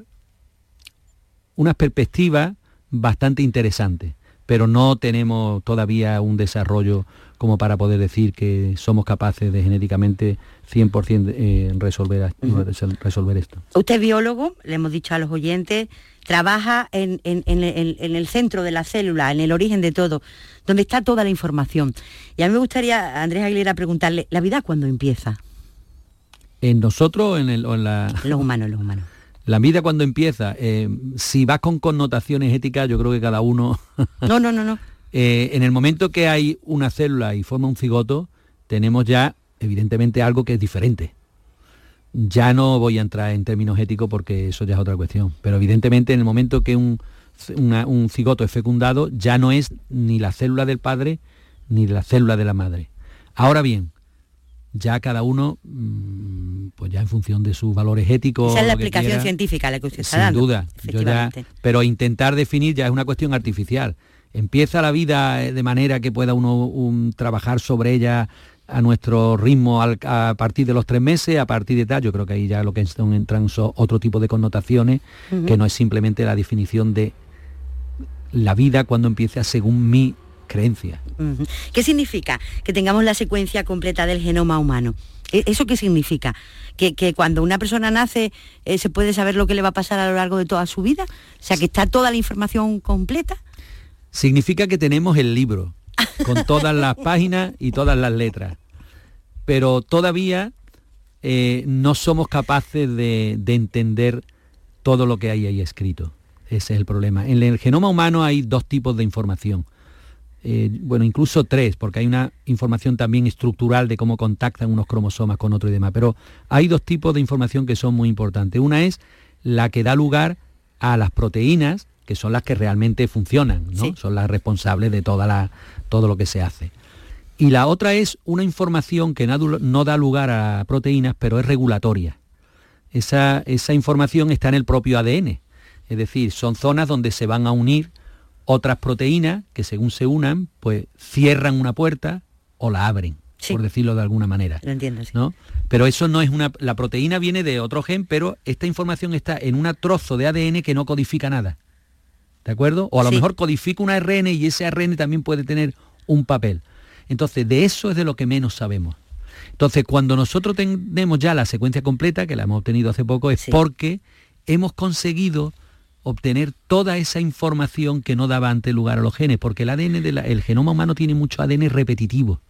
S4: unas perspectivas bastante interesantes, pero no tenemos todavía un desarrollo como para poder decir que somos capaces de genéticamente 100% eh, resolver, resolver esto.
S3: Usted es biólogo, le hemos dicho a los oyentes, trabaja en, el centro de la célula, en el origen de todo, donde está toda la información. Y a mí me gustaría, Andrés Aguilera, preguntarle, ¿la vida cuándo empieza?
S4: ¿En nosotros en, el, o en la...?
S3: Los humanos, los humanos.
S4: La vida cuando empieza, eh, si va con connotaciones éticas, yo creo que cada uno...
S3: no, no, no, no.
S4: Eh, en el momento que hay una célula y forma un cigoto, tenemos ya, evidentemente, algo que es diferente ya no voy a entrar en términos éticos porque eso ya es otra cuestión. Pero evidentemente en el momento que un un cigoto es fecundado, ya no es ni la célula del padre ni la célula de la madre. Ahora bien, ya cada uno, mm, pues ya en función de sus valores éticos.
S3: Esa es la explicación científica la que usted está
S4: Sin duda, pero intentar definir ya es una cuestión artificial. Empieza la vida eh, de manera que pueda uno trabajar sobre ella a nuestro ritmo a partir de los tres meses, a partir de tal, yo creo que ahí ya lo que entran son otro tipo de connotaciones, que no es simplemente la definición de la vida cuando empieza según mi creencia.
S3: ¿Qué significa que tengamos la secuencia completa del genoma humano? ¿E-, ¿Eso qué significa? ¿Que, cuando una persona nace eh, se puede saber lo que le va a pasar a lo largo de toda su vida? O sea, que está toda la información completa.
S4: Significa que tenemos el libro, con todas las páginas y todas las letras. Pero todavía eh, no somos capaces de, entender todo lo que hay ahí escrito. Ese es el problema. En el genoma humano hay dos tipos de información. Eh, bueno, incluso tres, porque hay una información también estructural de cómo contactan unos cromosomas con otro y demás. Pero hay dos tipos de información que son muy importantes. Una es la que da lugar a las proteínas, que son las que realmente funcionan, ¿no? Son las responsables de toda la, todo lo que se hace. Y la otra es una información que no da lugar a proteínas, pero es regulatoria. Esa, esa información está en el propio ADN. Es decir, son zonas donde se van a unir otras proteínas que según se unan, pues cierran una puerta o la abren, por decirlo de alguna manera.
S3: Lo entiendo, sí.
S4: ¿no? Pero eso no es una... La proteína viene de otro gen, pero esta información está en un trozo de ADN que no codifica nada. ¿de acuerdo? O a lo mejor codifica un ARN y ese ARN también puede tener un papel. Entonces, de eso es de lo que menos sabemos. Entonces, cuando nosotros tenemos ya la secuencia completa, que la hemos obtenido hace poco, es porque hemos conseguido obtener toda esa información que no daba antes lugar a los genes, porque el ADN del genoma humano tiene mucho ADN repetitivo,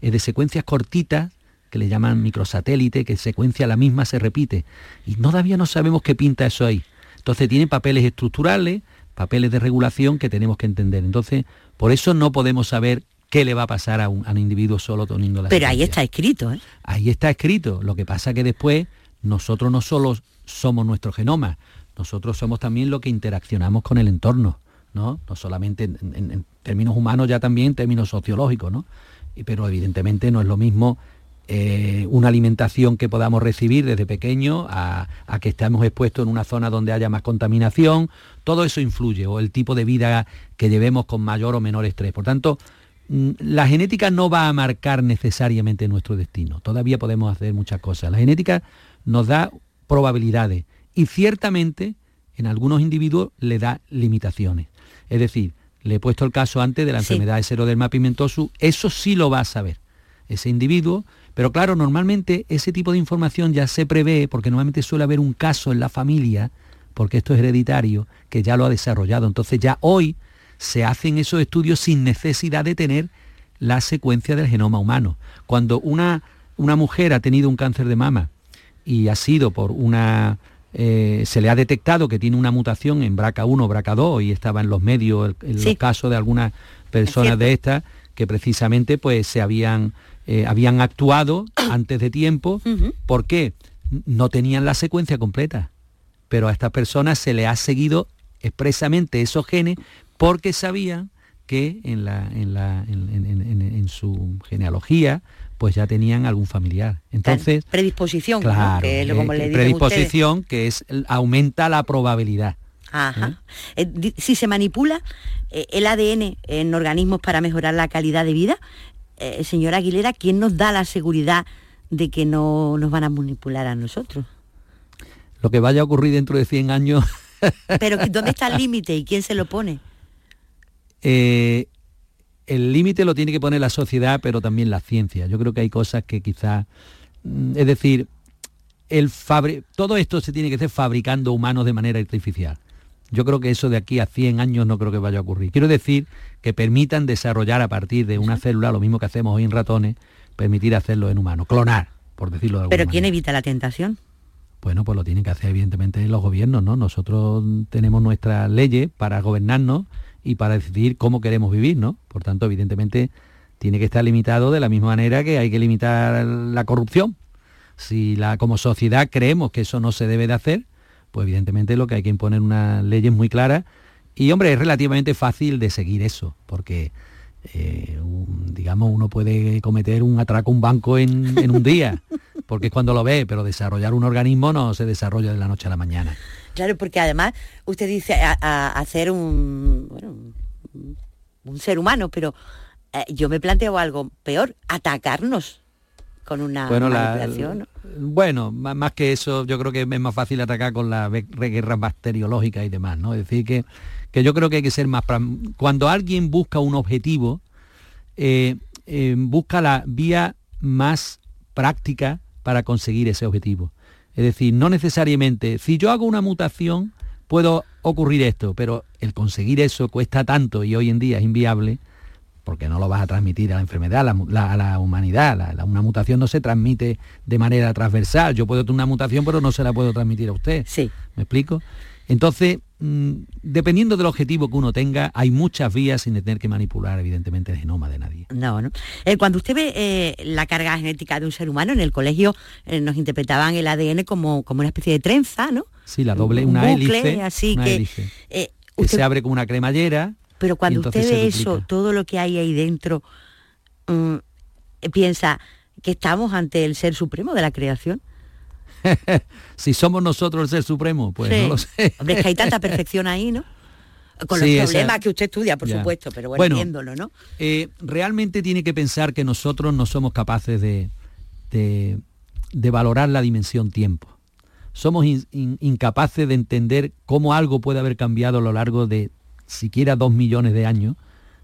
S4: es de secuencias cortitas que le llaman microsatélite, que secuencia la misma se repite, y todavía no sabemos qué pinta eso ahí. Entonces tiene papeles estructurales, papeles de regulación que tenemos que entender. Entonces, por eso no podemos saber qué le va a pasar a un, individuo solo teniendo la
S3: Pero ahí está escrito, ¿eh?
S4: Ahí está escrito. Lo que pasa que después nosotros no solo somos nuestro genoma, nosotros somos también lo que interaccionamos con el entorno, ¿no? No solamente en, términos humanos, ya también en términos sociológicos, ¿no? pero evidentemente no es lo mismo eh, una alimentación que podamos recibir desde pequeño a, que estemos expuestos en una zona donde haya más contaminación, todo eso influye, o el tipo de vida que llevemos con mayor o menor estrés. Por tanto, la genética no va a marcar necesariamente nuestro destino, todavía podemos hacer muchas cosas. La genética nos da probabilidades y ciertamente en algunos individuos le da limitaciones. Es decir, le he puesto el caso antes de la enfermedad de seroderma pigmentosa, eso sí lo va a saber ese individuo pero claro, normalmente ese tipo de información ya se prevé, porque normalmente suele haber un caso en la familia, porque esto es hereditario, que ya lo ha desarrollado. Entonces ya hoy se hacen esos estudios sin necesidad de tener la secuencia del genoma humano. Cuando una, una mujer ha tenido un cáncer de mama y ha sido por una... Eh, se le ha detectado que tiene una mutación en BRCA1 o BRCA2 y estaba en los medios en los casos de algunas personas de estas que precisamente pues se habían eh, habían actuado antes de tiempo. ¿Por qué? No tenían la secuencia completa. Pero a estas personas se le ha seguido expresamente esos genes porque sabían que en, la, en, la, en, su genealogía pues ya tenían algún familiar. Entonces,
S3: predisposición,
S4: claro, que es como le predisposición que es aumenta la probabilidad.
S3: Ajá. ¿Eh? Eh, si se manipula el ADN en organismos para mejorar la calidad de vida, eh, señora Aguilera, ¿quién nos da la seguridad de que no nos van a manipular a nosotros?
S4: Lo que vaya a ocurrir dentro de 100 años.
S3: Pero ¿dónde está el límite y quién se lo pone?
S4: Eh, el límite lo tiene que poner la sociedad, pero también la ciencia. Yo creo que hay cosas que quizás... Mm, es decir, el todo esto se tiene que hacer fabricando humanos de manera artificial. Yo creo que eso de aquí a 100 años no creo que vaya a ocurrir. Quiero decir que permitan desarrollar a partir de una célula, lo mismo que hacemos hoy en ratones, permitir hacerlo en humanos, clonar, por decirlo de alguna
S3: ¿Pero quién evita la tentación?
S4: Bueno, pues lo tienen que hacer evidentemente los gobiernos, ¿no? Nosotros tenemos nuestras leyes para gobernarnos y para decidir cómo queremos vivir, ¿no? Por tanto, evidentemente tiene que estar limitado de la misma manera que hay que limitar la corrupción. Si la, como sociedad creemos que eso no se debe de hacer, pues evidentemente lo que hay que imponer unas leyes muy claras Y hombre, es relativamente fácil de seguir eso, porque eh, digamos, uno puede cometer un atraco a un banco en, un día, porque es cuando lo ve, pero desarrollar un organismo no se desarrolla de la noche a la mañana.
S3: Claro, porque además usted dice hacer un, bueno, un ser humano, pero eh, yo me planteo algo peor, atacarnos con una bueno, manipulación.
S4: bueno, más que eso, yo creo que es más fácil atacar con las guerras bacteriológicas y demás, ¿no? Es decir, que, que yo creo que hay que ser más... Cuando alguien busca un objetivo, eh, eh, busca la vía más práctica para conseguir ese objetivo. Es decir, no necesariamente, si yo hago una mutación, puedo ocurrir esto, pero el conseguir eso cuesta tanto y hoy en día es inviable, porque no lo vas a transmitir a la enfermedad, a la, humanidad. una mutación no se transmite de manera transversal. Yo puedo tener una mutación, pero no se la puedo transmitir a usted.
S3: Sí.
S4: ¿Me explico? Entonces, mm, dependiendo del objetivo que uno tenga, hay muchas vías sin tener que manipular, evidentemente, el genoma de nadie.
S3: No, no. Eh, cuando usted ve eh, la carga genética de un ser humano, en el colegio eh, nos interpretaban el ADN como, como una especie de trenza, ¿no?
S4: Sí, la doble, una hélice. Así que, que se abre como una cremallera
S3: pero cuando usted ve eso, todo lo que hay ahí dentro, mm, piensa que estamos ante el ser supremo de la creación.
S4: si somos nosotros el ser supremo, pues no lo sé.
S3: Hombre, es que hay tanta perfección ahí, ¿no? Con los problemas que usted estudia, por supuesto, pero bueno, viéndolo, ¿no?
S4: Eh, realmente tiene que pensar que nosotros no somos capaces de, de, valorar la dimensión tiempo. Somos incapaces de entender cómo algo puede haber cambiado a lo largo de siquiera dos millones de años,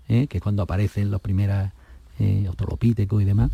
S4: ¿eh? que es cuando aparecen los primeros eh, y demás,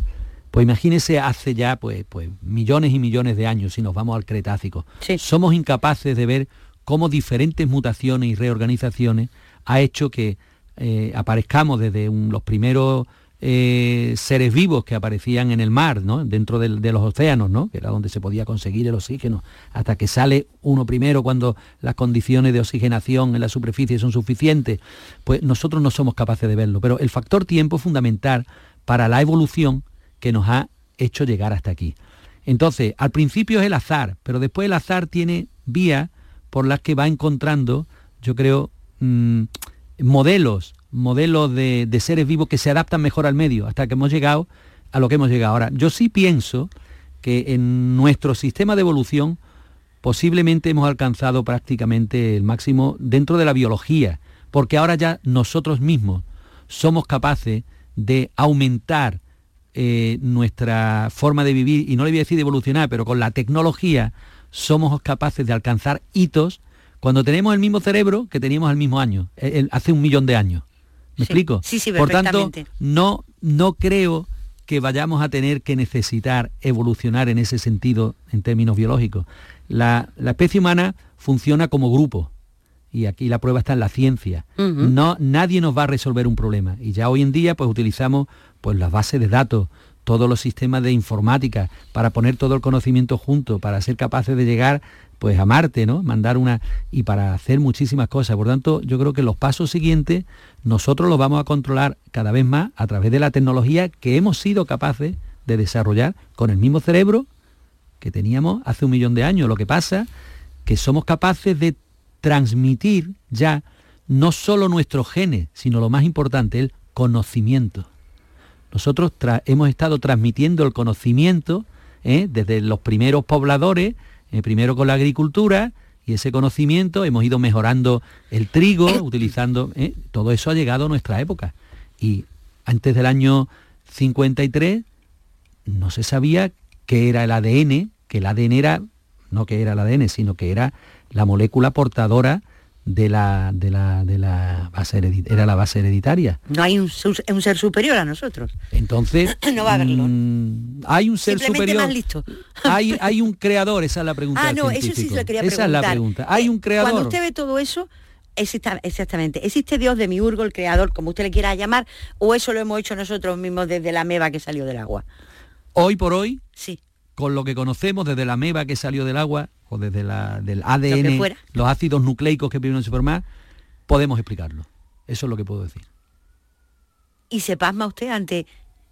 S4: pues imagínese hace ya pues, pues millones y millones de años si nos vamos al Cretácico. Somos incapaces de ver cómo diferentes mutaciones y reorganizaciones ha hecho que eh, aparezcamos desde los primeros eh, seres vivos que aparecían en el mar, ¿no? dentro de, los océanos, ¿no? que era donde se podía conseguir el oxígeno, hasta que sale uno primero cuando las condiciones de oxigenación en la superficie son suficientes, pues nosotros no somos capaces de verlo. Pero el factor tiempo es fundamental para la evolución que nos ha hecho llegar hasta aquí. Entonces, al principio es el azar, pero después el azar tiene vías por las que va encontrando, yo creo, mm, modelos modelos de, seres vivos que se adaptan mejor al medio, hasta que hemos llegado a lo que hemos llegado ahora. Yo sí pienso que en nuestro sistema de evolución posiblemente hemos alcanzado prácticamente el máximo dentro de la biología, porque ahora ya nosotros mismos somos capaces de aumentar eh, nuestra forma de vivir, y no le voy a decir de evolucionar, pero con la tecnología somos capaces de alcanzar hitos cuando tenemos el mismo cerebro que teníamos al mismo año, hace un millón de años. ¿Me explico?
S3: Sí, sí,
S4: Por tanto, no, no creo que vayamos a tener que necesitar evolucionar en ese sentido en términos biológicos. La, especie humana funciona como grupo y aquí la prueba está en la ciencia. no, nadie nos va a resolver un problema y ya hoy en día pues utilizamos pues las bases de datos, todos los sistemas de informática para poner todo el conocimiento junto, para ser capaces de llegar pues a Marte, ¿no? Mandar una y para hacer muchísimas cosas. Por tanto, yo creo que los pasos siguientes nosotros los vamos a controlar cada vez más a través de la tecnología que hemos sido capaces de desarrollar con el mismo cerebro que teníamos hace un millón de años. Lo que pasa que somos capaces de transmitir ya no solo nuestros genes, sino lo más importante, el conocimiento. Nosotros hemos estado transmitiendo el conocimiento ¿eh? desde los primeros pobladores eh, primero con la agricultura y ese conocimiento hemos ido mejorando el trigo, utilizando, eh, todo eso ha llegado a nuestra época. Y antes del año 53 no se sabía qué era el ADN, que el ADN era, no que era el ADN, sino que era la molécula portadora de la, de la, de la base era la base hereditaria.
S3: No hay un, un, ser superior a nosotros.
S4: Entonces,
S3: no va a haberlo.
S4: Mm, hay un ser superior.
S3: Más listo.
S4: hay, hay un creador, esa es la pregunta.
S3: Ah, no, eso sí lo quería preguntar.
S4: Esa es la pregunta. Hay un creador.
S3: Cuando usted ve todo eso, exactamente. ¿Existe Dios de mi urgo, el creador, como usted le quiera llamar, o eso lo hemos hecho nosotros mismos desde la meba que salió del agua?
S4: Hoy por hoy,
S3: sí.
S4: Con lo que conocemos desde la meba que salió del agua, o desde la, del ADN, los ácidos nucleicos que primero se forman, podemos explicarlo. Eso es lo que puedo decir.
S3: ¿Y se pasma usted ante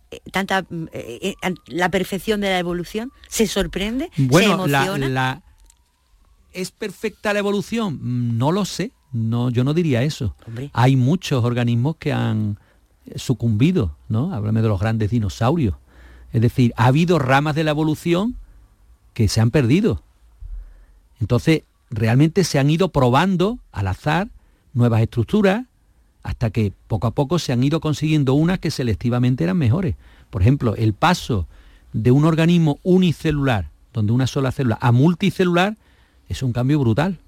S3: eh, tanta eh, eh, la perfección de la evolución? ¿Se sorprende?
S4: Bueno, La, ¿es perfecta la evolución? No lo sé. No, yo no diría eso.
S3: Hombre.
S4: Hay muchos organismos que han sucumbido, ¿no? Háblame de los grandes dinosaurios. Es decir, ha habido ramas de la evolución que se han perdido. Entonces, realmente se han ido probando al azar nuevas estructuras hasta que poco a poco se han ido consiguiendo unas que selectivamente eran mejores. Por ejemplo, el paso de un organismo unicelular, donde una sola célula, a multicelular, es un cambio brutal.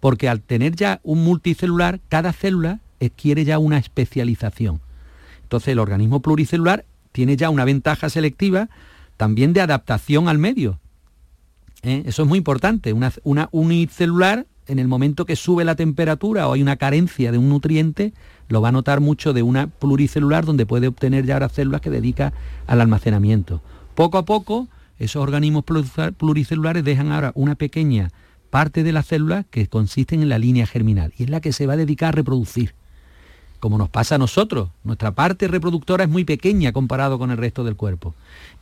S4: Porque al tener ya un multicelular, cada célula adquiere ya una especialización. Entonces el organismo pluricelular tiene ya una ventaja selectiva también de adaptación al medio. ¿Eh? Eso es muy importante. Una, unicelular, en el momento que sube la temperatura o hay una carencia de un nutriente, lo va a notar mucho de una pluricelular donde puede obtener ya ahora células que dedica al almacenamiento. Poco a poco, esos organismos pluricelulares dejan ahora una pequeña parte de las células que consisten en la línea germinal y es la que se va a dedicar a reproducir. Como nos pasa a nosotros, nuestra parte reproductora es muy pequeña comparado con el resto del cuerpo.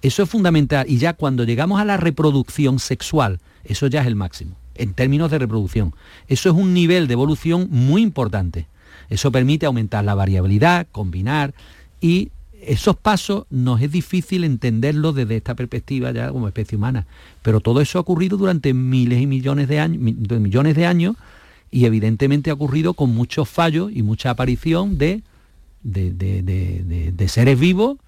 S4: Eso es fundamental y ya cuando llegamos a la reproducción sexual, eso ya es el máximo, en términos de reproducción. Eso es un nivel de evolución muy importante. Eso permite aumentar la variabilidad, combinar y esos pasos nos es difícil entenderlos desde esta perspectiva ya como especie humana, pero todo eso ha ocurrido durante miles y millones de años, millones de años y evidentemente ha ocurrido con muchos fallos y mucha aparición de, de, seres vivos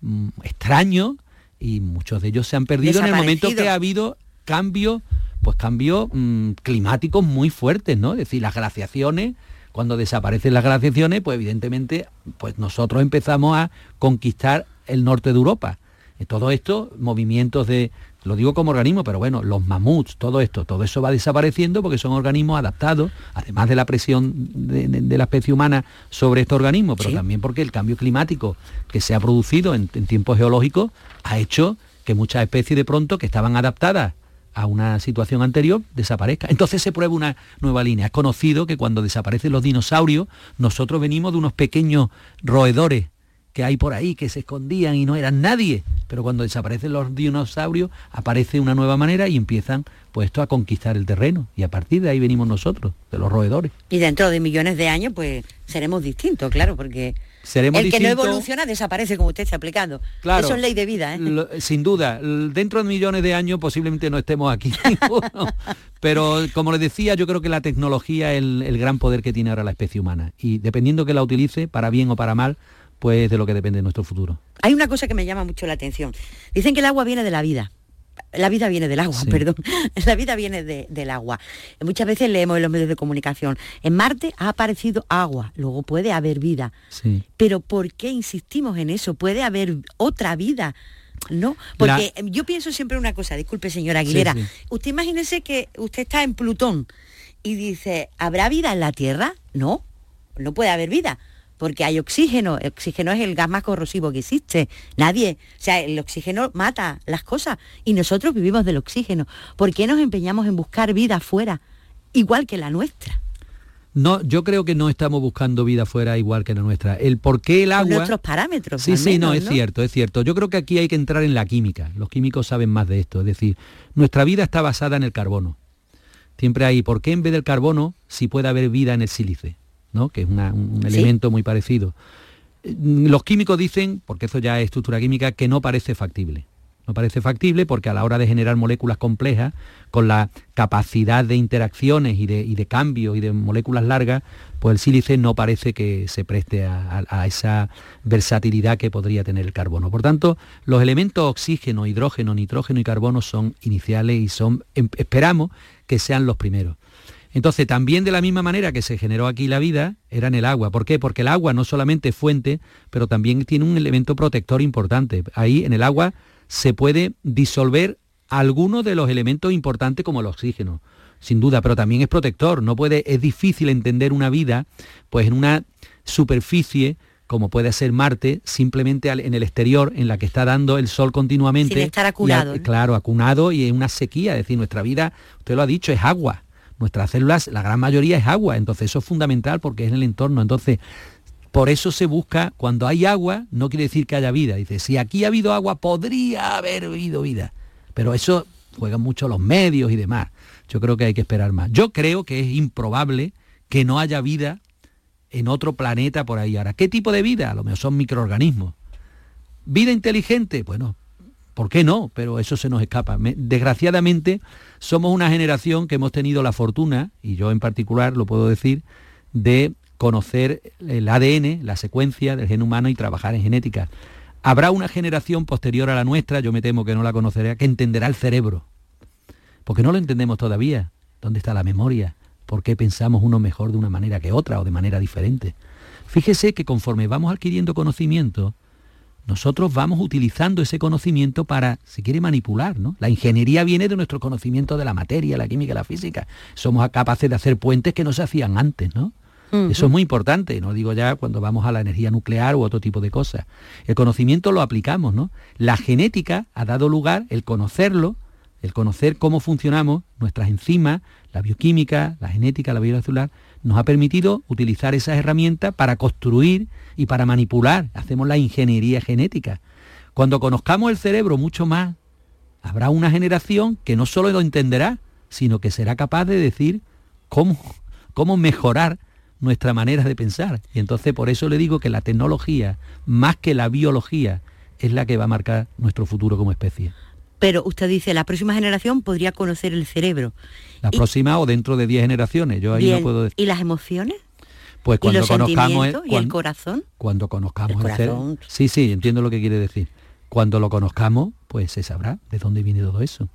S4: mm, extraños y muchos de ellos se han perdido en el momento que ha habido cambios, pues cambios mm, climáticos muy fuertes, ¿no? Es decir, las glaciaciones cuando desaparecen las glaciaciones, pues evidentemente pues nosotros empezamos a conquistar el norte de Europa. Y todo esto, movimientos de, lo digo como organismo, pero bueno, los mamuts, todo esto, todo eso va desapareciendo porque son organismos adaptados, además de la presión de, la especie humana sobre estos organismos, pero también porque el cambio climático que se ha producido en, en tiempos geológicos ha hecho que muchas especies de pronto que estaban adaptadas a una situación anterior desaparezca. Entonces se prueba una nueva línea. Es conocido que cuando desaparecen los dinosaurios, nosotros venimos de unos pequeños roedores que hay por ahí, que se escondían y no eran nadie. Pero cuando desaparecen los dinosaurios, aparece una nueva manera y empiezan pues a conquistar el terreno. Y a partir de ahí venimos nosotros, de los roedores.
S3: Y dentro de millones de años, pues seremos distintos, claro, porque
S4: el
S3: que no evoluciona desaparece, como usted está explicando.
S4: Claro,
S3: Eso es ley de vida. ¿eh?
S4: sin duda, dentro de millones de años posiblemente no estemos aquí. Pero como les decía, yo creo que la tecnología es el, gran poder que tiene ahora la especie humana. Y dependiendo que la utilice, para bien o para mal, pues de lo que depende nuestro futuro.
S3: Hay una cosa que me llama mucho la atención. Dicen que el agua viene de la vida la vida viene del agua, perdón. La vida viene del agua. Muchas veces leemos en los medios de comunicación, en Marte ha aparecido agua, luego puede haber vida. Pero ¿por qué insistimos en eso? Puede haber otra vida. ¿No? Porque yo pienso siempre una cosa, disculpe señora Aguilera, usted imagínese que usted está en Plutón y dice, ¿habrá vida en la Tierra? No, no puede haber vida porque hay oxígeno. El oxígeno es el gas más corrosivo que existe. Nadie, o sea, el oxígeno mata las cosas y nosotros vivimos del oxígeno. ¿Por qué nos empeñamos en buscar vida afuera, igual que la nuestra?
S4: No, yo creo que no estamos buscando vida afuera igual que la nuestra. El por qué el agua... Con
S3: nuestros parámetros.
S4: Sí, sí, no, es cierto, es cierto. Yo creo que aquí hay que entrar en la química. Los químicos saben más de esto. Es decir, nuestra vida está basada en el carbono. Siempre hay, ¿por qué en vez del carbono si puede haber vida en el sílice? Que es un elemento muy parecido. Los químicos dicen, porque eso ya es estructura química, que no parece factible. No parece factible porque a la hora de generar moléculas complejas, con la capacidad de interacciones y de, cambio y de moléculas largas, pues el sílice no parece que se preste a, a, esa versatilidad que podría tener el carbono. Por tanto, los elementos oxígeno, hidrógeno, nitrógeno y carbono son iniciales y son, em, esperamos que sean los primeros. Entonces, también de la misma manera que se generó aquí la vida, era en el agua. ¿Por qué? Porque el agua no solamente es fuente, pero también tiene un elemento protector importante. Ahí en el agua se puede disolver algunos de los elementos importantes como el oxígeno, sin duda, pero también es protector. No puede, es difícil entender una vida pues en una superficie como puede ser Marte, simplemente en el exterior, en la que está dando el sol continuamente.
S3: Sin estar acunado.
S4: Claro, acunado y en una sequía. Es decir, nuestra vida, usted lo ha dicho, es agua nuestras células, la gran mayoría es agua, entonces eso es fundamental porque es en el entorno. Entonces, por eso se busca, cuando hay agua, no quiere decir que haya vida. Dice, si aquí ha habido agua, podría haber habido vida. Pero eso juegan mucho los medios y demás. Yo creo que hay que esperar más. Yo creo que es improbable que no haya vida en otro planeta por ahí. Ahora, ¿qué tipo de vida? A lo mejor son microorganismos. ¿Vida inteligente? Bueno, ¿por qué no? Pero eso se nos escapa. desgraciadamente, somos una generación que hemos tenido la fortuna, y yo en particular lo puedo decir, de conocer el ADN, la secuencia del gen humano y trabajar en genética. Habrá una generación posterior a la nuestra, yo me temo que no la conocerá, que entenderá el cerebro. Porque no lo entendemos todavía. ¿Dónde está la memoria? por qué pensamos uno mejor de una manera que otra o de manera diferente. Fíjese que conforme vamos adquiriendo conocimiento, nosotros vamos utilizando ese conocimiento para, si quiere, manipular, ¿no? La ingeniería viene de nuestro conocimiento de la materia, la química, la física. Somos capaces de hacer puentes que no se hacían antes, ¿no? Eso es muy importante, no digo ya cuando vamos a la energía nuclear u otro tipo de cosas. El conocimiento lo aplicamos, ¿no? La genética ha dado lugar, el conocerlo, el conocer cómo funcionamos, nuestras enzimas, la bioquímica, la genética, la biología celular, nos ha permitido utilizar esas herramientas para construir y para manipular. Hacemos la ingeniería genética. Cuando conozcamos el cerebro mucho más, habrá una generación que no solo lo entenderá, sino que será capaz de decir cómo, cómo mejorar nuestra manera de pensar. Y entonces por eso le digo que la tecnología, más que la biología, es la que va a marcar nuestro futuro como especie
S3: pero usted dice, la próxima generación podría conocer el cerebro.
S4: La próxima o dentro de 10 generaciones, yo ahí no puedo decir.
S3: ¿Y las emociones?
S4: Pues cuando
S3: ¿Y los
S4: conozcamos el,
S3: y el corazón.
S4: Cuando conozcamos el, cerebro. Sí, sí, entiendo lo que quiere decir. Cuando lo conozcamos, pues se sabrá de dónde viene todo eso.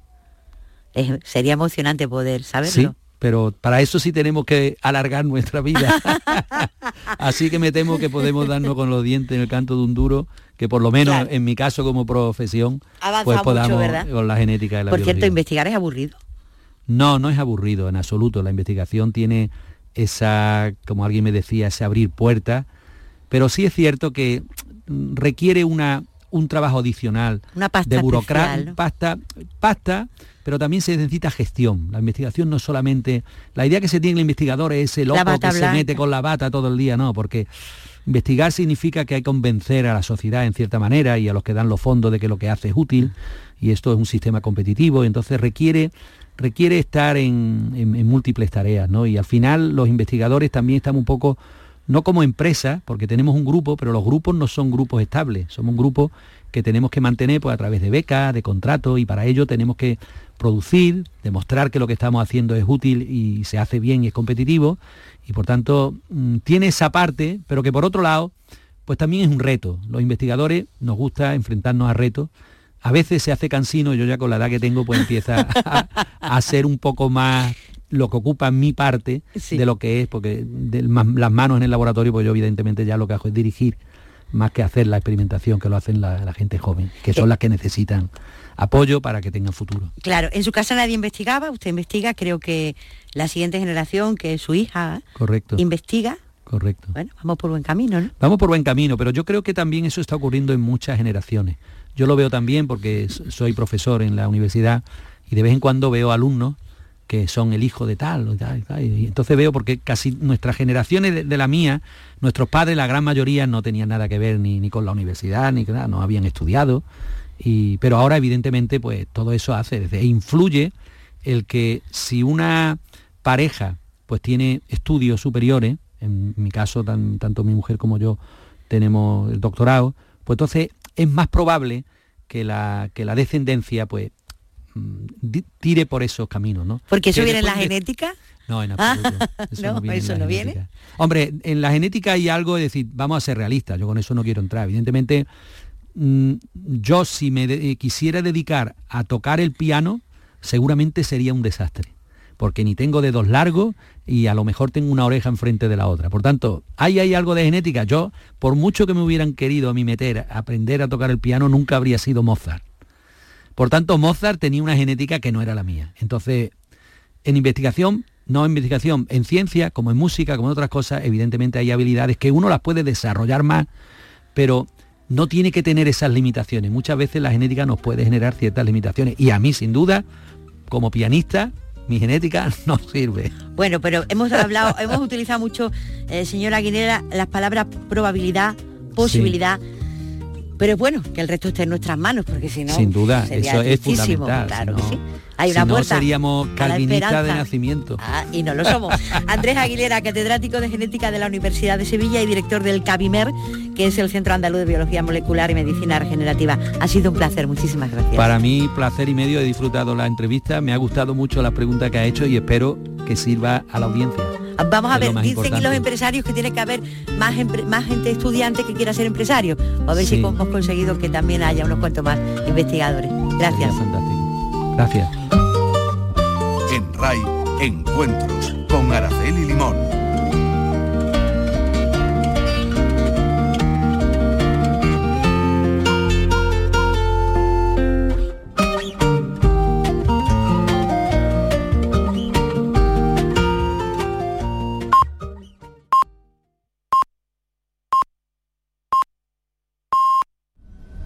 S3: sería emocionante poder saberlo
S4: pero para eso sí tenemos que alargar nuestra vida. Así que me temo que podemos darnos con los dientes en el canto de un duro, que por lo menos en mi caso como profesión, pues podamos con la genética de la
S3: Por cierto, investigar es aburrido.
S4: No, no es aburrido en absoluto. La investigación tiene esa, como alguien me decía, ese abrir puertas, pero sí es cierto que requiere una, un trabajo adicional
S3: una pasta
S4: de burocracia, pasta, pasta pero también se necesita gestión. La investigación no solamente... La idea que se tiene el investigador es ese loco que se mete con la bata todo el día, no, porque investigar significa que hay que convencer a la sociedad en cierta manera y a los que dan los fondos de que lo que hace es útil, y esto es un sistema competitivo, y entonces requiere requiere estar en, en, múltiples tareas, ¿no? Y al final los investigadores también están un poco, no como empresa, porque tenemos un grupo, pero los grupos no son grupos estables, somos un grupo que tenemos que mantener pues, a través de becas, de contratos, y para ello tenemos que producir, demostrar que lo que estamos haciendo es útil y se hace bien y es competitivo, y por tanto mm, tiene esa parte, pero que por otro lado, pues también es un reto. Los investigadores nos gusta enfrentarnos a retos. A veces se hace cansino, yo ya con la edad que tengo, pues empieza a, ser un poco más lo que ocupa mi parte de lo que es, porque las manos en el laboratorio, pues yo evidentemente ya lo que hago es dirigir más que hacer la experimentación que lo hacen la, gente joven, que son las que necesitan apoyo para que tengan futuro.
S3: Claro, en su casa nadie investigaba, usted investiga, creo que la siguiente generación, que es su hija,
S4: Correcto.
S3: investiga.
S4: Correcto.
S3: Bueno, vamos por buen camino, ¿no?
S4: Vamos por buen camino, pero yo creo que también eso está ocurriendo en muchas generaciones. Yo lo veo también porque soy profesor en la universidad y de vez en cuando veo alumnos que son el hijo de tal, y, entonces veo porque casi nuestras generaciones de, la mía, nuestros padres, la gran mayoría, no tenían nada que ver ni, con la universidad, ni nada, no habían estudiado, y, pero ahora evidentemente pues todo eso hace, e influye el que si una pareja pues tiene estudios superiores, en mi caso tanto mi mujer como yo tenemos el doctorado, pues entonces es más probable que la, que la descendencia pues tire por esos caminos, ¿no?
S3: Porque eso viene en la genética.
S4: No, en absoluto.
S3: Eso no, eso no viene.
S4: Hombre, en la genética hay algo de decir, vamos a ser realistas, yo con eso no quiero entrar. Evidentemente, mm, yo si me quisiera dedicar a tocar el piano, seguramente sería un desastre, porque ni tengo dedos largos y a lo mejor tengo una oreja enfrente de la otra. Por tanto, ahí hay algo de genética. Yo, por mucho que me hubieran querido a mí meter a aprender a tocar el piano, nunca habría sido Mozart. Por tanto, Mozart tenía una genética que no era la mía. Entonces, en investigación, no en investigación, en ciencia, como en música, como en otras cosas, evidentemente hay habilidades que uno las puede desarrollar más, pero no tiene que tener esas limitaciones. Muchas veces la genética nos puede generar ciertas limitaciones. Y a mí, sin duda, como pianista, mi genética no sirve.
S3: Bueno, pero hemos hablado, hemos utilizado mucho, eh, señora Aguilera, las palabras probabilidad, posibilidad pero es bueno que el resto esté en nuestras manos, porque si no,
S4: Sin duda,
S3: sería
S4: eso es fundamental.
S3: Claro
S4: si
S3: que
S4: no-
S3: sí. Hay
S4: si no, seríamos calvinistas de nacimiento.
S3: Ah, y no lo somos. Andrés Aguilera, catedrático de genética de la Universidad de Sevilla y director del CABIMER, que es el Centro Andaluz de Biología Molecular y Medicina Regenerativa. Ha sido un placer, muchísimas gracias.
S4: Para mí, placer y medio, he disfrutado la entrevista, me ha gustado mucho la pregunta que ha hecho y espero que sirva a la audiencia.
S3: Vamos a ver, dicen que
S4: importante.
S3: los empresarios que tiene que haber más, más gente estudiante que quiera ser empresario. A ver si hemos conseguido que también haya unos cuantos más investigadores. Gracias.
S4: Gracias.
S1: En RAI, encuentros con Araceli Limón.